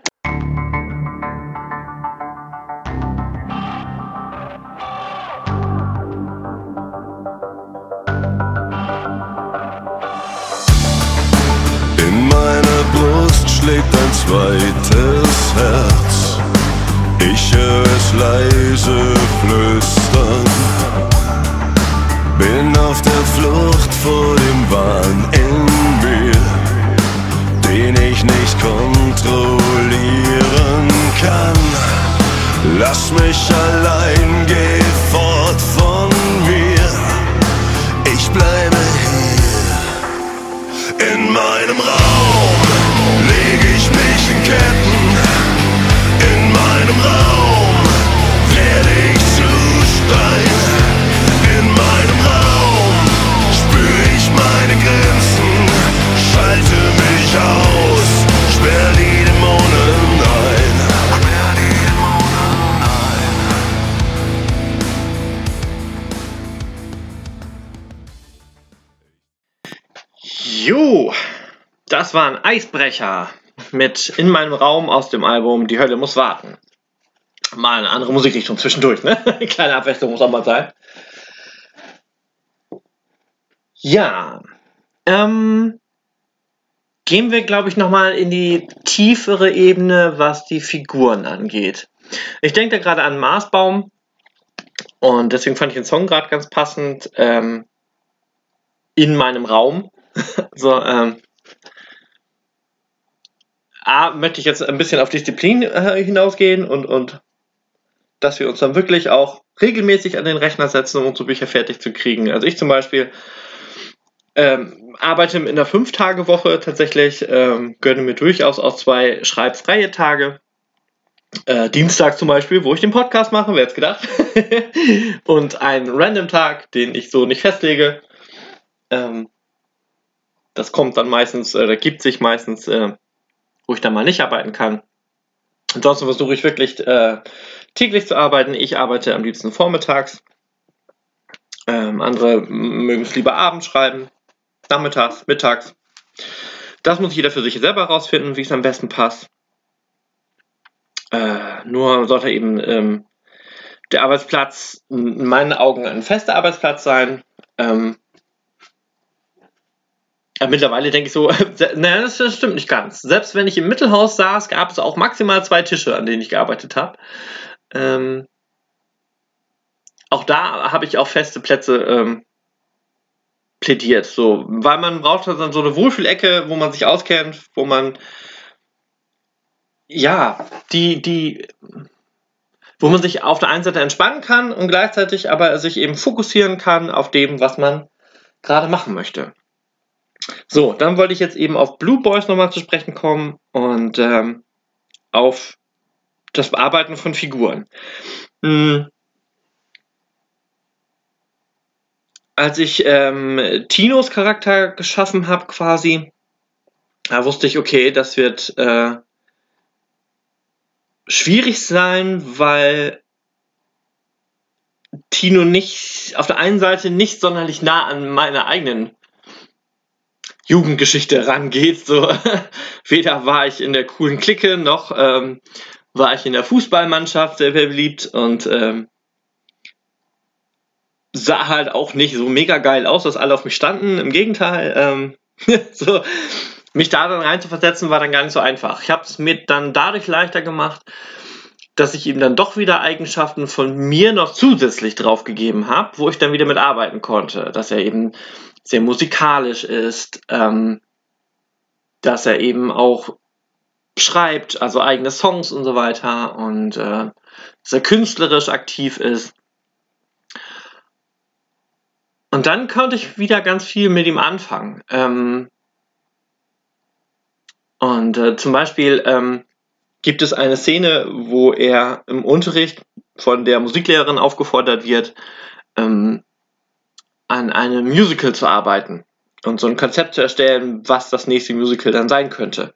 In meiner Brust schlägt ein zweites Herz. Ich höre es leise flüstern. Bin auf der Flucht vor dem Wahn in mir, den ich nicht kontrollieren kann. Lass mich allein, geh das war ein Eisbrecher mit In meinem Raum aus dem Album Die Hölle muss warten. Mal eine andere Musikrichtung zwischendurch, ne? Kleine Abwechslung muss auch mal sein. Ja, ähm, gehen wir, glaube ich, nochmal in die tiefere Ebene, was die Figuren angeht. Ich denke da gerade an Marsbaum und deswegen fand ich den Song gerade ganz passend ähm, in meinem Raum. so, ähm, A, möchte ich jetzt ein bisschen auf Disziplin äh, hinausgehen und, und dass wir uns dann wirklich auch regelmäßig an den Rechner setzen, um unsere Bücher fertig zu kriegen. Also ich zum Beispiel ähm, arbeite in der Fünf-Tage-Woche tatsächlich, ähm, gönne mir durchaus auch zwei schreibfreie Tage. Äh, Dienstag zum Beispiel, wo ich den Podcast mache, wer hätte gedacht. und einen Random-Tag, den ich so nicht festlege. Ähm, das kommt dann meistens, äh, gibt sich meistens, äh, wo ich dann mal nicht arbeiten kann. Ansonsten versuche ich wirklich äh, täglich zu arbeiten. Ich arbeite am liebsten vormittags. Ähm, andere mögen es lieber abends schreiben, nachmittags, mittags. Das muss jeder für sich selber herausfinden, wie es am besten passt. Äh, nur sollte eben ähm, der Arbeitsplatz in meinen Augen ein fester Arbeitsplatz sein. Ähm, ja, mittlerweile denke ich so, nein, das, stimmt nicht ganz. Selbst wenn ich im Mittelhaus saß, gab es auch maximal zwei Tische, an denen ich gearbeitet habe. Ähm, auch da habe ich auf feste Plätze ähm, plädiert, so, weil man braucht dann so eine Wohlfühlecke, wo man sich auskennt, wo man ja, die, die, wo man sich auf der einen Seite entspannen kann und gleichzeitig aber sich eben fokussieren kann auf dem, was man gerade machen möchte. So, dann wollte ich jetzt eben auf Blue Boys nochmal zu sprechen kommen und ähm, auf das Bearbeiten von Figuren. Hm. Als ich ähm, Tinos Charakter geschaffen habe, quasi, da wusste ich, okay, das wird äh, schwierig sein, weil Tino nicht auf der einen Seite nicht sonderlich nah an meine eigenen Jugendgeschichte rangeht. So, weder war ich in der coolen Clique, noch ähm, war ich in der Fußballmannschaft sehr, sehr beliebt und ähm, sah halt auch nicht so mega geil aus, dass alle auf mich standen. Im Gegenteil, ähm, so, mich da dann reinzuversetzen, war dann gar nicht so einfach. Ich habe es mir dann dadurch leichter gemacht, dass ich ihm dann doch wieder Eigenschaften von mir noch zusätzlich draufgegeben habe, wo ich dann wieder mit arbeiten konnte. Dass er eben sehr musikalisch ist, ähm, dass er eben auch schreibt, also eigene Songs und so weiter und äh, er künstlerisch aktiv ist. Und dann konnte ich wieder ganz viel mit ihm anfangen. Ähm, und äh, zum Beispiel ähm, gibt es eine Szene, wo er im Unterricht von der Musiklehrerin aufgefordert wird, ähm, an einem Musical zu arbeiten und so ein Konzept zu erstellen, was das nächste Musical dann sein könnte.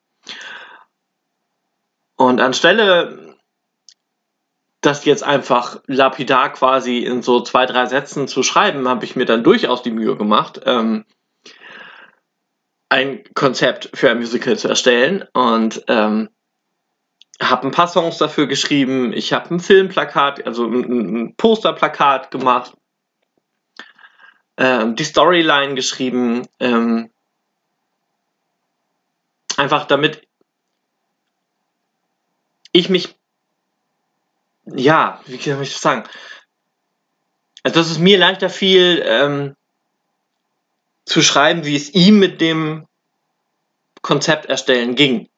Und anstelle das jetzt einfach lapidar quasi in so zwei, drei Sätzen zu schreiben, habe ich mir dann durchaus die Mühe gemacht, ähm, ein Konzept für ein Musical zu erstellen und ähm, habe ein paar Songs dafür geschrieben. Ich habe ein Filmplakat, also ein, ein Posterplakat gemacht die Storyline geschrieben. Ähm, einfach damit ich mich, ja, wie kann ich das sagen? Also, dass es mir leichter fiel, ähm, zu schreiben, wie es ihm mit dem Konzept erstellen ging.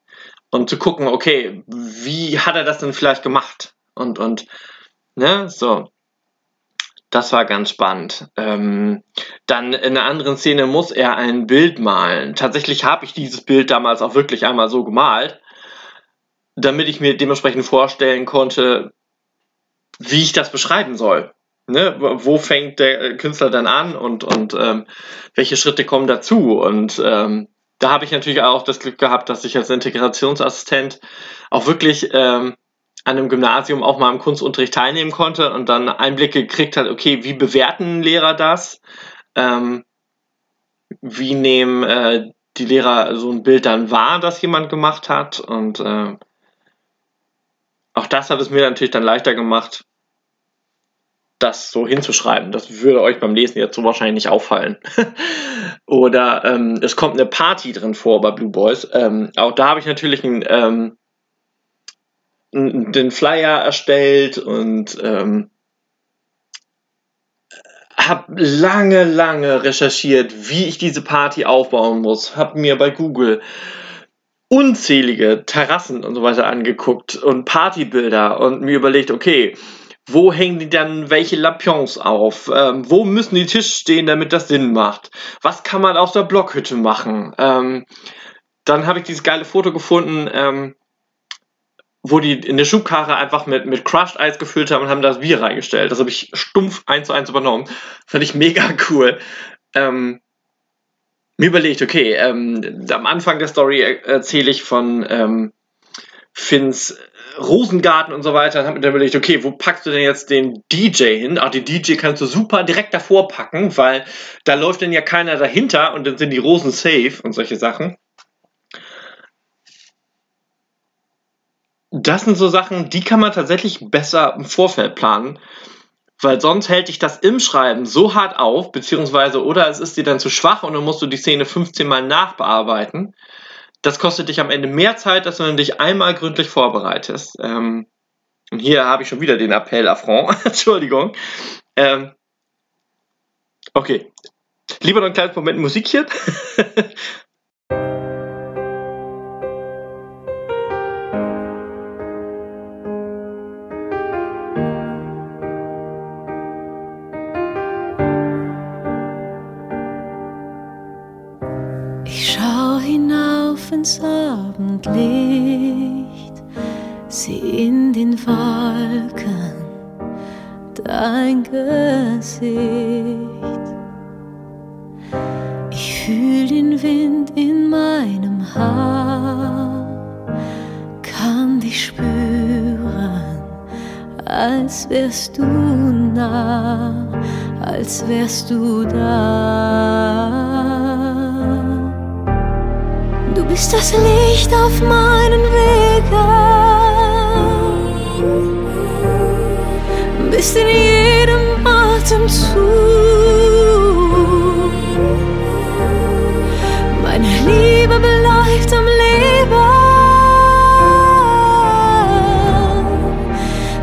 Und zu gucken, okay, wie hat er das denn vielleicht gemacht? Und, und, ne, so. Das war ganz spannend. Ähm, dann in einer anderen Szene muss er ein Bild malen. Tatsächlich habe ich dieses Bild damals auch wirklich einmal so gemalt, damit ich mir dementsprechend vorstellen konnte, wie ich das beschreiben soll. Ne? Wo fängt der Künstler dann an und, und ähm, welche Schritte kommen dazu? Und ähm, da habe ich natürlich auch das Glück gehabt, dass ich als Integrationsassistent auch wirklich ähm, an einem Gymnasium auch mal im Kunstunterricht teilnehmen konnte und dann Einblicke gekriegt hat, okay, wie bewerten Lehrer das? Ähm, wie nehmen äh, die Lehrer so ein Bild dann wahr, das jemand gemacht hat? Und äh, auch das hat es mir natürlich dann leichter gemacht, das so hinzuschreiben. Das würde euch beim Lesen jetzt so wahrscheinlich nicht auffallen. Oder ähm, es kommt eine Party drin vor bei Blue Boys. Ähm, auch da habe ich natürlich einen, ähm, den Flyer erstellt und ähm, habe lange, lange recherchiert, wie ich diese Party aufbauen muss. Habe mir bei Google unzählige Terrassen und so weiter angeguckt und Partybilder und mir überlegt, okay, wo hängen die dann welche Lampions auf? Ähm, wo müssen die Tische stehen, damit das Sinn macht? Was kann man aus der Blockhütte machen? Ähm, dann habe ich dieses geile Foto gefunden, ähm, wo die in der Schubkarre einfach mit, mit Crushed Eis gefüllt haben und haben das Bier reingestellt. Das habe ich stumpf eins zu eins übernommen. Fand ich mega cool. Ähm, mir überlegt, okay, ähm, am Anfang der Story erzähle ich von ähm, Finns Rosengarten und so weiter. Dann habe mir überlegt, okay, wo packst du denn jetzt den DJ hin? Ach, den DJ kannst du super direkt davor packen, weil da läuft dann ja keiner dahinter und dann sind die Rosen safe und solche Sachen. Das sind so Sachen, die kann man tatsächlich besser im Vorfeld planen, weil sonst hält dich das im Schreiben so hart auf, beziehungsweise oder es ist dir dann zu schwach und dann musst du die Szene 15 Mal nachbearbeiten. Das kostet dich am Ende mehr Zeit, als wenn du dich einmal gründlich vorbereitest. Ähm, und hier habe ich schon wieder den Appell Affront. Entschuldigung. Ähm, okay. Lieber noch ein kleines Moment Musikchen. ins Abendlicht, sieh in den Wolken dein Gesicht. Ich fühl den Wind in meinem Haar, kann dich spüren, als wärst du nah, als wärst du da bist das Licht auf meinen Wegen, bist in jedem Atemzug. Meine Liebe bleibt am Leben,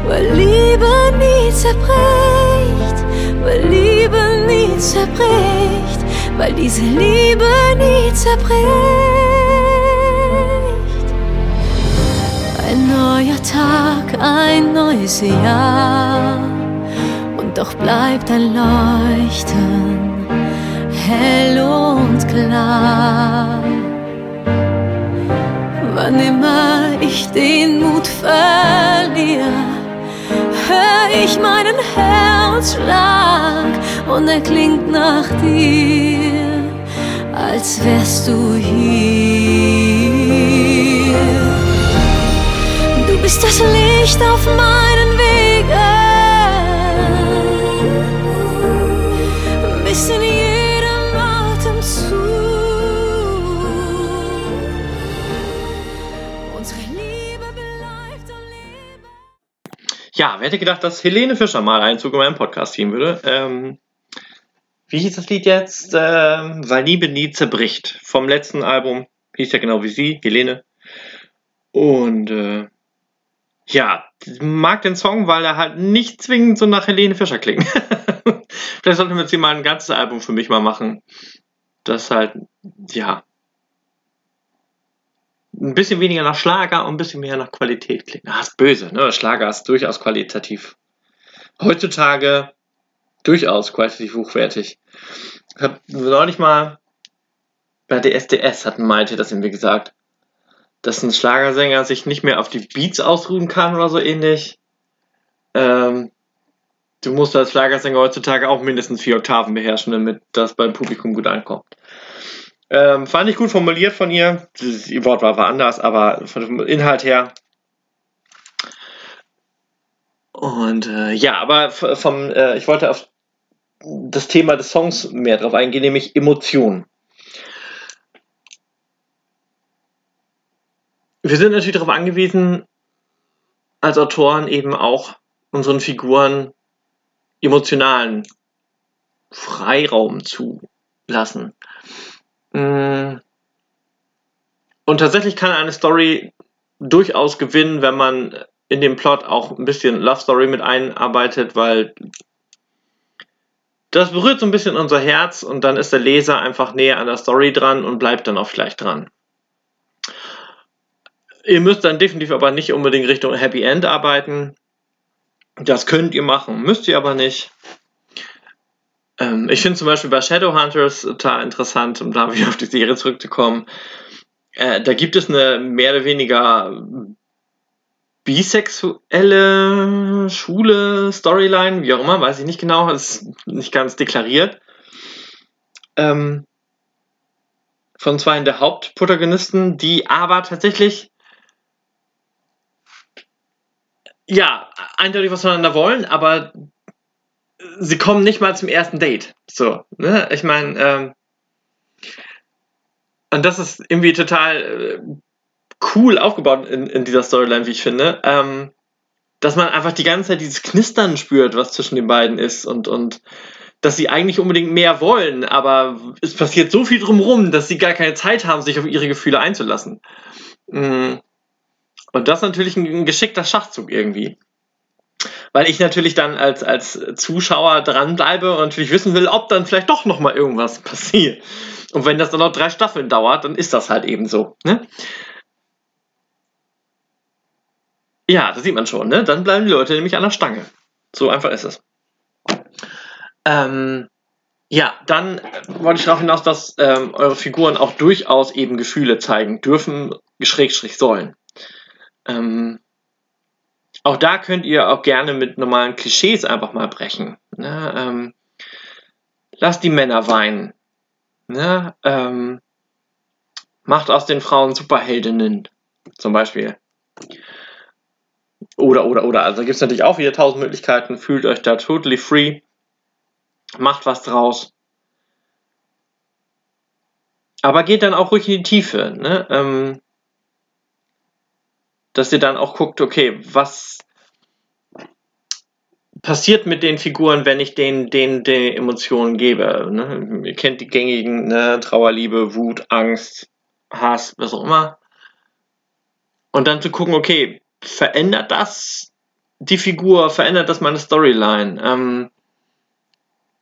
weil Liebe nie zerbricht, weil Liebe nie zerbricht, weil diese Liebe nie zerbricht. Neuer Tag, ein neues Jahr. Und doch bleibt ein Leuchten hell und klar. Wann immer ich den Mut verliere, hör ich meinen Herzschlag und er klingt nach dir, als wärst du hier bist das Licht auf meinen Wegen. Bist in jedem Atemzug. Unsere Liebe bleibt am Leben. Ja, wer hätte gedacht, dass Helene Fischer mal Einzug in meinem Podcast ziehen würde? Ähm, wie hieß das Lied jetzt? Ähm, Weil Liebe nie zerbricht. Vom letzten Album. Hieß ja genau wie sie, Helene. Und äh, ja, mag den Song, weil er halt nicht zwingend so nach Helene Fischer klingt. Vielleicht sollten wir jetzt hier mal ein ganzes Album für mich mal machen. Das halt, ja, ein bisschen weniger nach Schlager und ein bisschen mehr nach Qualität klingt. Ah, ist böse, ne? Schlager ist durchaus qualitativ. Heutzutage durchaus qualitativ hochwertig. Ich habe neulich mal bei der SDS hatten Malte das irgendwie gesagt dass ein Schlagersänger sich nicht mehr auf die Beats ausruhen kann oder so ähnlich. Ähm, du musst als Schlagersänger heutzutage auch mindestens vier Oktaven beherrschen, damit das beim Publikum gut ankommt. Ähm, fand ich gut formuliert von ihr. Die Wortwahl war anders, aber vom Inhalt her. Und äh, ja, aber vom, äh, ich wollte auf das Thema des Songs mehr drauf eingehen, nämlich Emotionen. Wir sind natürlich darauf angewiesen, als Autoren eben auch unseren Figuren emotionalen Freiraum zu lassen. Mm. Und tatsächlich kann eine Story durchaus gewinnen, wenn man in dem Plot auch ein bisschen Love Story mit einarbeitet, weil das berührt so ein bisschen unser Herz und dann ist der Leser einfach näher an der Story dran und bleibt dann auch vielleicht dran. Ihr müsst dann definitiv aber nicht unbedingt Richtung Happy End arbeiten. Das könnt ihr machen, müsst ihr aber nicht. Ähm, ich finde zum Beispiel bei Shadowhunters total interessant, um da wieder auf die Serie zurückzukommen. Äh, da gibt es eine mehr oder weniger bisexuelle Schule, Storyline, wie auch immer, weiß ich nicht genau, ist nicht ganz deklariert. Ähm, von zwei der Hauptprotagonisten, die aber tatsächlich ja, eindeutig was voneinander wollen, aber sie kommen nicht mal zum ersten Date. So, ne? Ich meine, ähm, und das ist irgendwie total äh, cool aufgebaut in, in dieser Storyline, wie ich finde. Ähm, dass man einfach die ganze Zeit dieses Knistern spürt, was zwischen den beiden ist und, und dass sie eigentlich unbedingt mehr wollen, aber es passiert so viel drumherum, dass sie gar keine Zeit haben, sich auf ihre Gefühle einzulassen. Mm. Und das ist natürlich ein geschickter Schachzug irgendwie. Weil ich natürlich dann als, als Zuschauer dranbleibe und natürlich wissen will, ob dann vielleicht doch nochmal irgendwas passiert. Und wenn das dann noch drei Staffeln dauert, dann ist das halt eben so. Ne? Ja, das sieht man schon, ne? Dann bleiben die Leute nämlich an der Stange. So einfach ist es. Ähm, ja, dann wollte ich darauf hinaus, dass ähm, eure Figuren auch durchaus eben Gefühle zeigen dürfen, Schrägstrich sollen. Ähm, auch da könnt ihr auch gerne mit normalen Klischees einfach mal brechen. Ne? Ähm, lasst die Männer weinen. Ne? Ähm, macht aus den Frauen Superheldinnen, zum Beispiel. Oder, oder, oder. Also gibt es natürlich auch wieder tausend Möglichkeiten. Fühlt euch da totally free. Macht was draus. Aber geht dann auch ruhig in die Tiefe. Ne? Ähm, dass ihr dann auch guckt, okay, was passiert mit den Figuren, wenn ich denen, denen die Emotionen gebe. Ne? Ihr kennt die gängigen ne? Trauer, Liebe, Wut, Angst, Hass, was auch immer. Und dann zu gucken, okay, verändert das die Figur, verändert das meine Storyline? Ähm,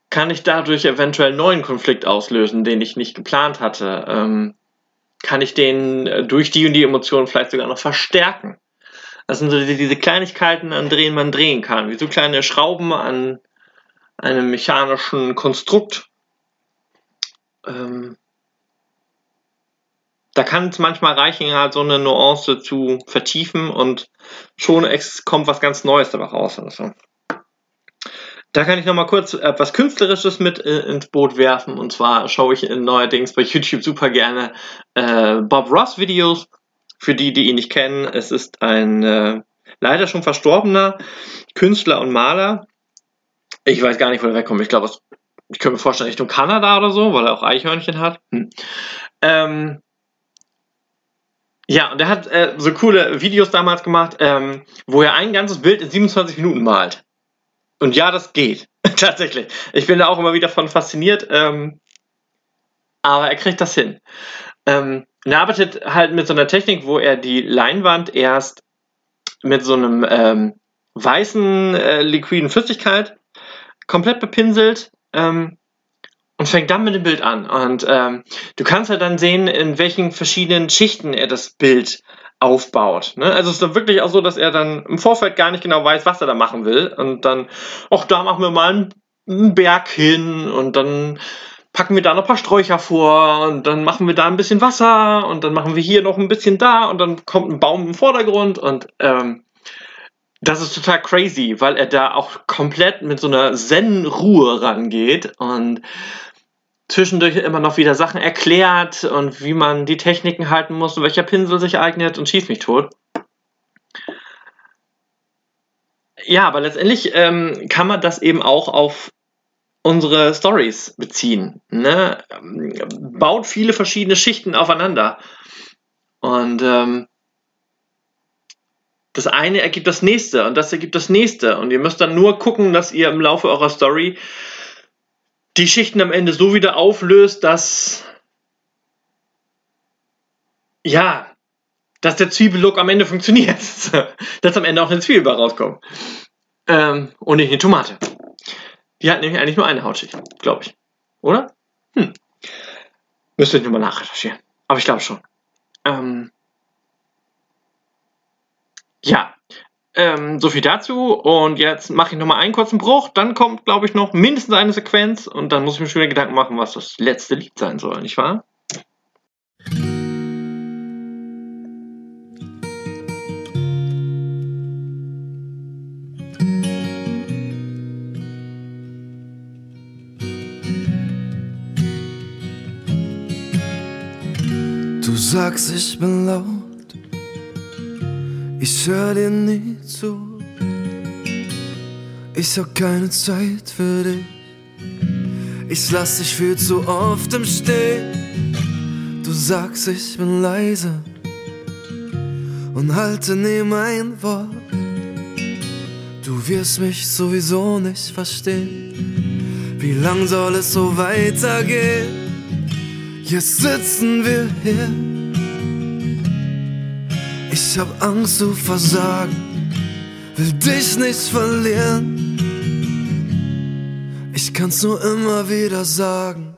kann ich dadurch eventuell neuen Konflikt auslösen, den ich nicht geplant hatte? Ähm, kann ich den äh, durch die und die Emotionen vielleicht sogar noch verstärken? Das sind so diese, Kleinigkeiten, an denen man drehen kann, wie so kleine Schrauben an einem mechanischen Konstrukt. Ähm, da kann es manchmal reichen, halt so eine Nuance zu vertiefen und schon kommt was ganz Neues dabei raus. Also. Da kann ich noch mal kurz etwas Künstlerisches mit äh, ins Boot werfen. Und zwar schaue ich neuerdings bei YouTube super gerne äh, Bob Ross Videos. Für die, die ihn nicht kennen, es ist ein äh, leider schon verstorbener Künstler und Maler. Ich weiß gar nicht, wo er wegkommt. Ich glaube, ich könnte mir vorstellen, Richtung Kanada oder so, weil er auch Eichhörnchen hat. Hm. Ähm, ja, und er hat äh, so coole Videos damals gemacht, ähm, wo er ein ganzes Bild in 27 Minuten malt. Und ja, das geht. Tatsächlich. Ich bin da auch immer wieder von fasziniert. Ähm, aber er kriegt das hin. Ähm, er arbeitet halt mit so einer Technik, wo er die Leinwand erst mit so einem ähm, weißen äh, liquiden Flüssigkeit komplett bepinselt ähm, und fängt dann mit dem Bild an. Und ähm, du kannst halt dann sehen, in welchen verschiedenen Schichten er das Bild aufbaut. Ne? Also es ist dann wirklich auch so, dass er dann im Vorfeld gar nicht genau weiß, was er da machen will. Und dann, ach, da machen wir mal einen, einen Berg hin und dann packen wir da noch ein paar Sträucher vor und dann machen wir da ein bisschen Wasser und dann machen wir hier noch ein bisschen da und dann kommt ein Baum im Vordergrund und ähm, das ist total crazy, weil er da auch komplett mit so einer Zen-Ruhe rangeht und zwischendurch immer noch wieder Sachen erklärt und wie man die Techniken halten muss und welcher Pinsel sich eignet und schießt mich tot. Ja, aber letztendlich ähm, kann man das eben auch auf unsere Stories beziehen. Ne? Baut viele verschiedene Schichten aufeinander. Und ähm, das eine ergibt das nächste und das ergibt das nächste. Und ihr müsst dann nur gucken, dass ihr im Laufe eurer Story die Schichten am Ende so wieder auflöst, dass ja, dass der Zwiebellook am Ende funktioniert. dass am Ende auch eine Zwiebel rauskommt. Ähm, und nicht eine Tomate. Die hat nämlich eigentlich nur eine Hautschicht, glaube ich. Oder? Hm. Müsste ich nur mal nachrecherchieren. Aber ich glaube schon. Ähm, ja, ähm, so viel dazu. Und jetzt mache ich nochmal einen kurzen Bruch. Dann kommt, glaube ich, noch mindestens eine Sequenz. Und dann muss ich mir schon wieder Gedanken machen, was das letzte Lied sein soll, nicht wahr? Du sagst, ich bin laut, ich hör dir nie zu. Ich hab keine Zeit für dich, ich lass dich viel zu oft im Stehen. Du sagst, ich bin leise und halte nie mein Wort. Du wirst mich sowieso nicht verstehen. Wie lang soll es so weitergehen? Jetzt sitzen wir hier. Ich hab Angst zu versagen, will dich nicht verlieren. Ich kann's nur immer wieder sagen.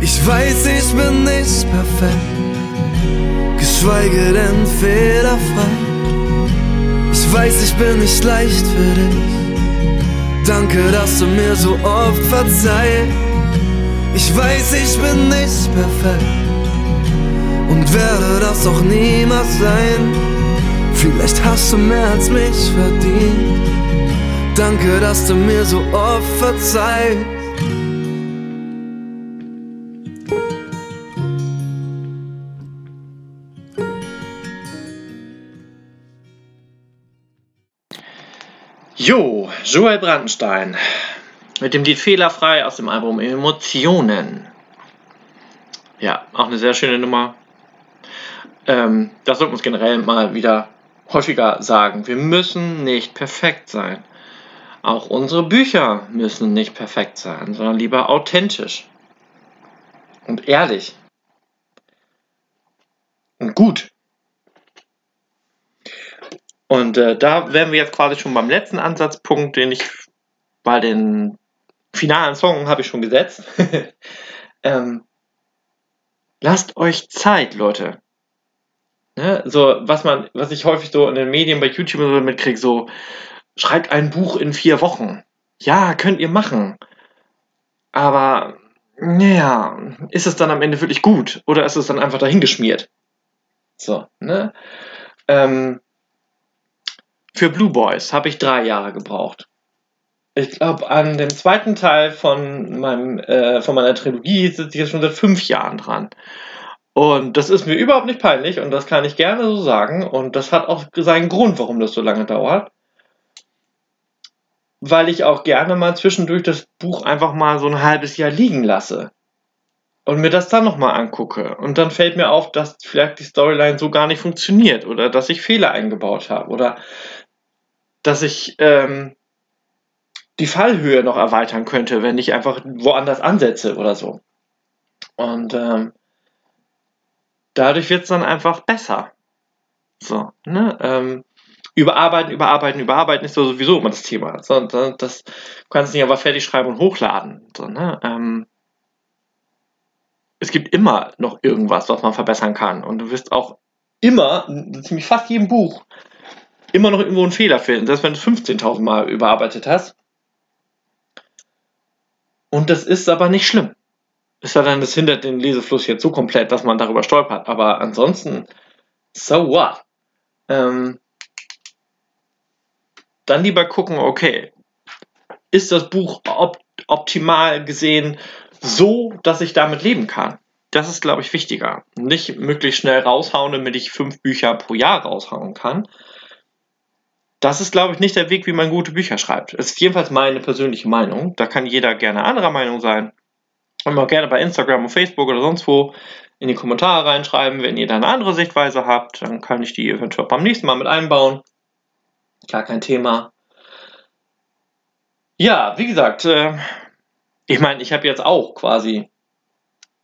Ich weiß, ich bin nicht perfekt, geschweige denn fehlerfrei. Ich weiß, ich bin nicht leicht für dich. Danke, dass du mir so oft verzeihst. Ich weiß, ich bin nicht perfekt und werde das auch niemals sein. Vielleicht hast du mehr als mich verdient. Danke, dass du mir so oft verzeihst. Jo, Joel Brandenstein mit dem Lied Fehlerfrei aus dem Album Emotionen. Ja, auch eine sehr schöne Nummer. Ähm, das sollten wir uns generell mal wieder häufiger sagen. Wir müssen nicht perfekt sein. Auch unsere Bücher müssen nicht perfekt sein, sondern lieber authentisch und ehrlich und gut. Und äh, da wären wir jetzt quasi schon beim letzten Ansatzpunkt, den ich bei den finalen Song habe ich schon gesetzt. ähm, lasst euch Zeit, Leute. Ne? So, was man, was ich häufig so in den Medien bei YouTube so mitkriege, so, schreibt ein Buch in vier Wochen. Ja, könnt ihr machen. Aber, naja, ist es dann am Ende wirklich gut? Oder ist es dann einfach dahingeschmiert? So, ne? Ähm, für Blue Boys habe ich drei Jahre gebraucht ich glaube, an dem zweiten Teil von, meinem, äh, von meiner Trilogie sitze ich jetzt schon seit fünf Jahren dran. Und das ist mir überhaupt nicht peinlich und das kann ich gerne so sagen. Und das hat auch seinen Grund, warum das so lange dauert. Weil ich auch gerne mal zwischendurch das Buch einfach mal so ein halbes Jahr liegen lasse. Und mir das dann nochmal angucke. Und dann fällt mir auf, dass vielleicht die Storyline so gar nicht funktioniert. Oder dass ich Fehler eingebaut habe. Oder dass ich ähm, die Fallhöhe noch erweitern könnte, wenn ich einfach woanders ansetze oder so. Und ähm, dadurch wird es dann einfach besser. So, ne? Ähm, überarbeiten, überarbeiten, überarbeiten ist sowieso immer das Thema. So, das kannst du nicht einfach fertig schreiben und hochladen. So, ne? Ähm, es gibt immer noch irgendwas, was man verbessern kann. Und du wirst auch immer, ziemlich fast jedem Buch, immer noch irgendwo einen Fehler finden. Selbst wenn du es 15.000 Mal überarbeitet hast. Und das ist aber nicht schlimm. Es sei denn, das hindert den Lesefluss jetzt so komplett, dass man darüber stolpert. Aber ansonsten, so what? Ähm, dann lieber gucken, okay, ist das Buch op optimal gesehen so, dass ich damit leben kann? Das ist, glaube ich, wichtiger. Nicht möglichst schnell raushauen, damit ich fünf Bücher pro Jahr raushauen kann, das ist, glaube ich, nicht der Weg, wie man gute Bücher schreibt. Das ist jedenfalls meine persönliche Meinung. Da kann jeder gerne anderer Meinung sein. Auch gerne bei Instagram und Facebook oder sonst wo in die Kommentare reinschreiben. Wenn ihr da eine andere Sichtweise habt, dann kann ich die eventuell beim nächsten Mal mit einbauen. Klar, kein Thema. Ja, wie gesagt, äh, ich meine, ich habe jetzt auch quasi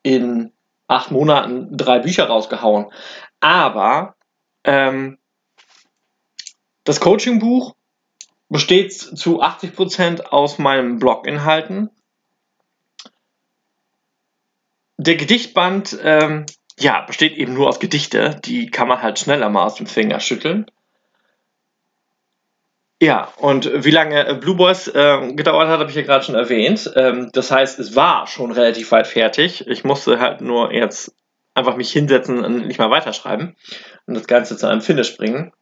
in acht Monaten drei Bücher rausgehauen. Aber ähm, das Coaching-Buch besteht zu 80% aus meinen Blog-Inhalten. Der Gedichtband ähm, ja, besteht eben nur aus Gedichte. Die kann man halt schneller mal aus dem Finger schütteln. Ja, und wie lange äh, Blue Boys äh, gedauert hat, habe ich ja gerade schon erwähnt. Ähm, das heißt, es war schon relativ weit fertig. Ich musste halt nur jetzt einfach mich hinsetzen und nicht mal weiterschreiben und das Ganze zu einem Finish bringen.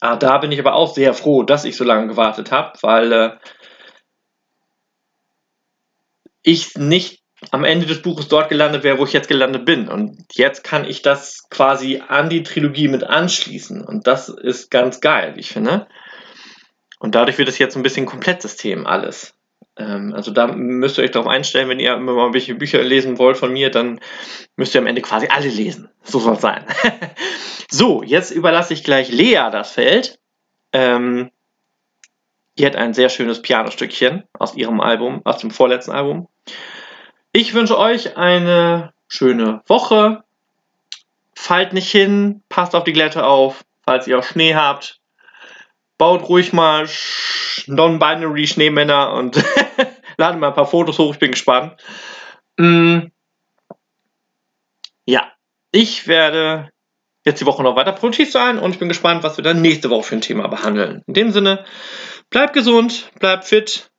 Ah, da bin ich aber auch sehr froh, dass ich so lange gewartet habe, weil äh, ich nicht am Ende des Buches dort gelandet wäre, wo ich jetzt gelandet bin. Und jetzt kann ich das quasi an die Trilogie mit anschließen. Und das ist ganz geil, wie ich finde. Und dadurch wird es jetzt ein bisschen Komplettsystem alles. Ähm, also da müsst ihr euch darauf einstellen, wenn ihr immer mal welche Bücher lesen wollt von mir, dann müsst ihr am Ende quasi alle lesen. So soll es sein. so, jetzt überlasse ich gleich Lea das Feld. Ähm, die hat ein sehr schönes Pianostückchen aus ihrem Album, aus dem vorletzten Album. Ich wünsche euch eine schöne Woche. Fallt nicht hin, passt auf die Glätte auf, falls ihr auch Schnee habt baut ruhig mal Non-Binary Schneemänner und ladet mal ein paar Fotos hoch. Ich bin gespannt. Mm. Ja, ich werde jetzt die Woche noch weiter produktiv sein und ich bin gespannt, was wir dann nächste Woche für ein Thema behandeln. In dem Sinne, bleibt gesund, bleibt fit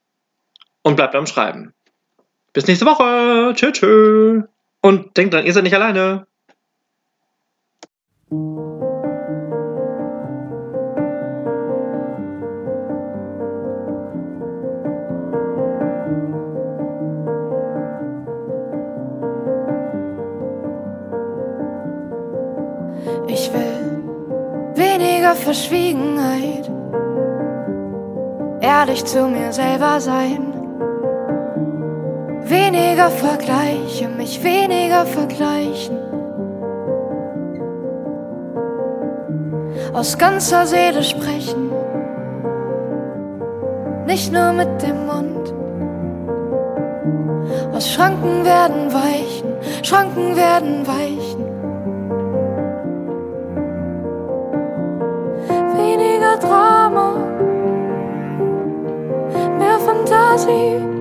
und bleibt am Schreiben. Bis nächste Woche. Tschö, tschö. Und denkt dran, ihr seid nicht alleine. weniger Verschwiegenheit, ehrlich zu mir selber sein, weniger Vergleiche, mich weniger vergleichen. Aus ganzer Seele sprechen, nicht nur mit dem Mund. Aus Schranken werden weichen, Schranken werden weichen. Drama, mehr Fantasie,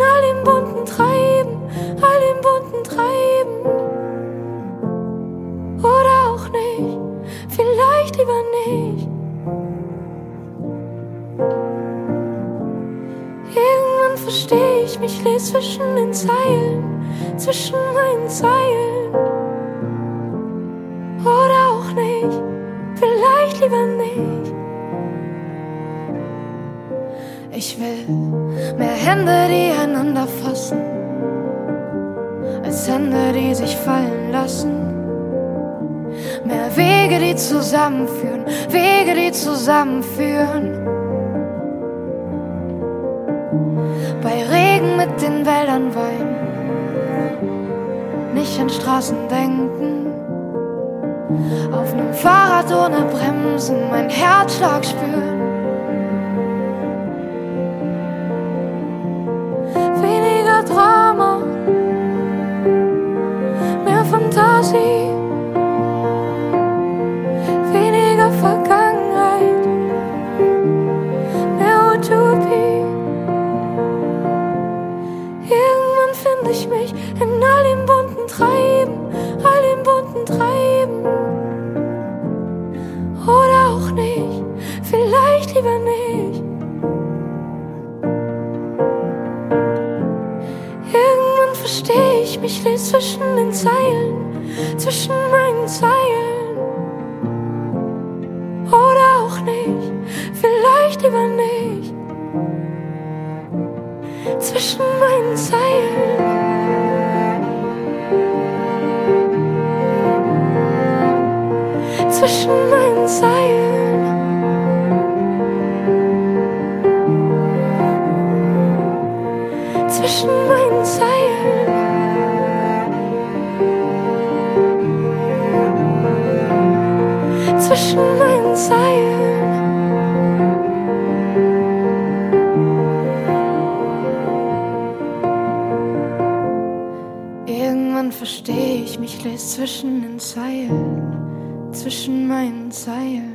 all dem bunten Treiben, all dem bunten Treiben. Oder auch nicht, vielleicht lieber nicht. verstehe ich mich, lese zwischen den Zeilen, zwischen meinen Zeilen. Oder auch nicht, vielleicht lieber nicht. Ich will mehr Hände, die einander fassen, als Hände, die sich fallen lassen. Mehr Wege, die zusammenführen, Wege, die zusammenführen. bei Regen mit den Wäldern weinen, nicht an Straßen denken, auf nem Fahrrad ohne Bremsen mein Herzschlag spüren. Zwischen den Zeilen, zwischen meinen Zeilen. Oder auch nicht, vielleicht lieber nicht zwischen meinen Zeilen. Zwischen meinen Zeilen. Zwischen den Zeilen, zwischen meinen Zeilen.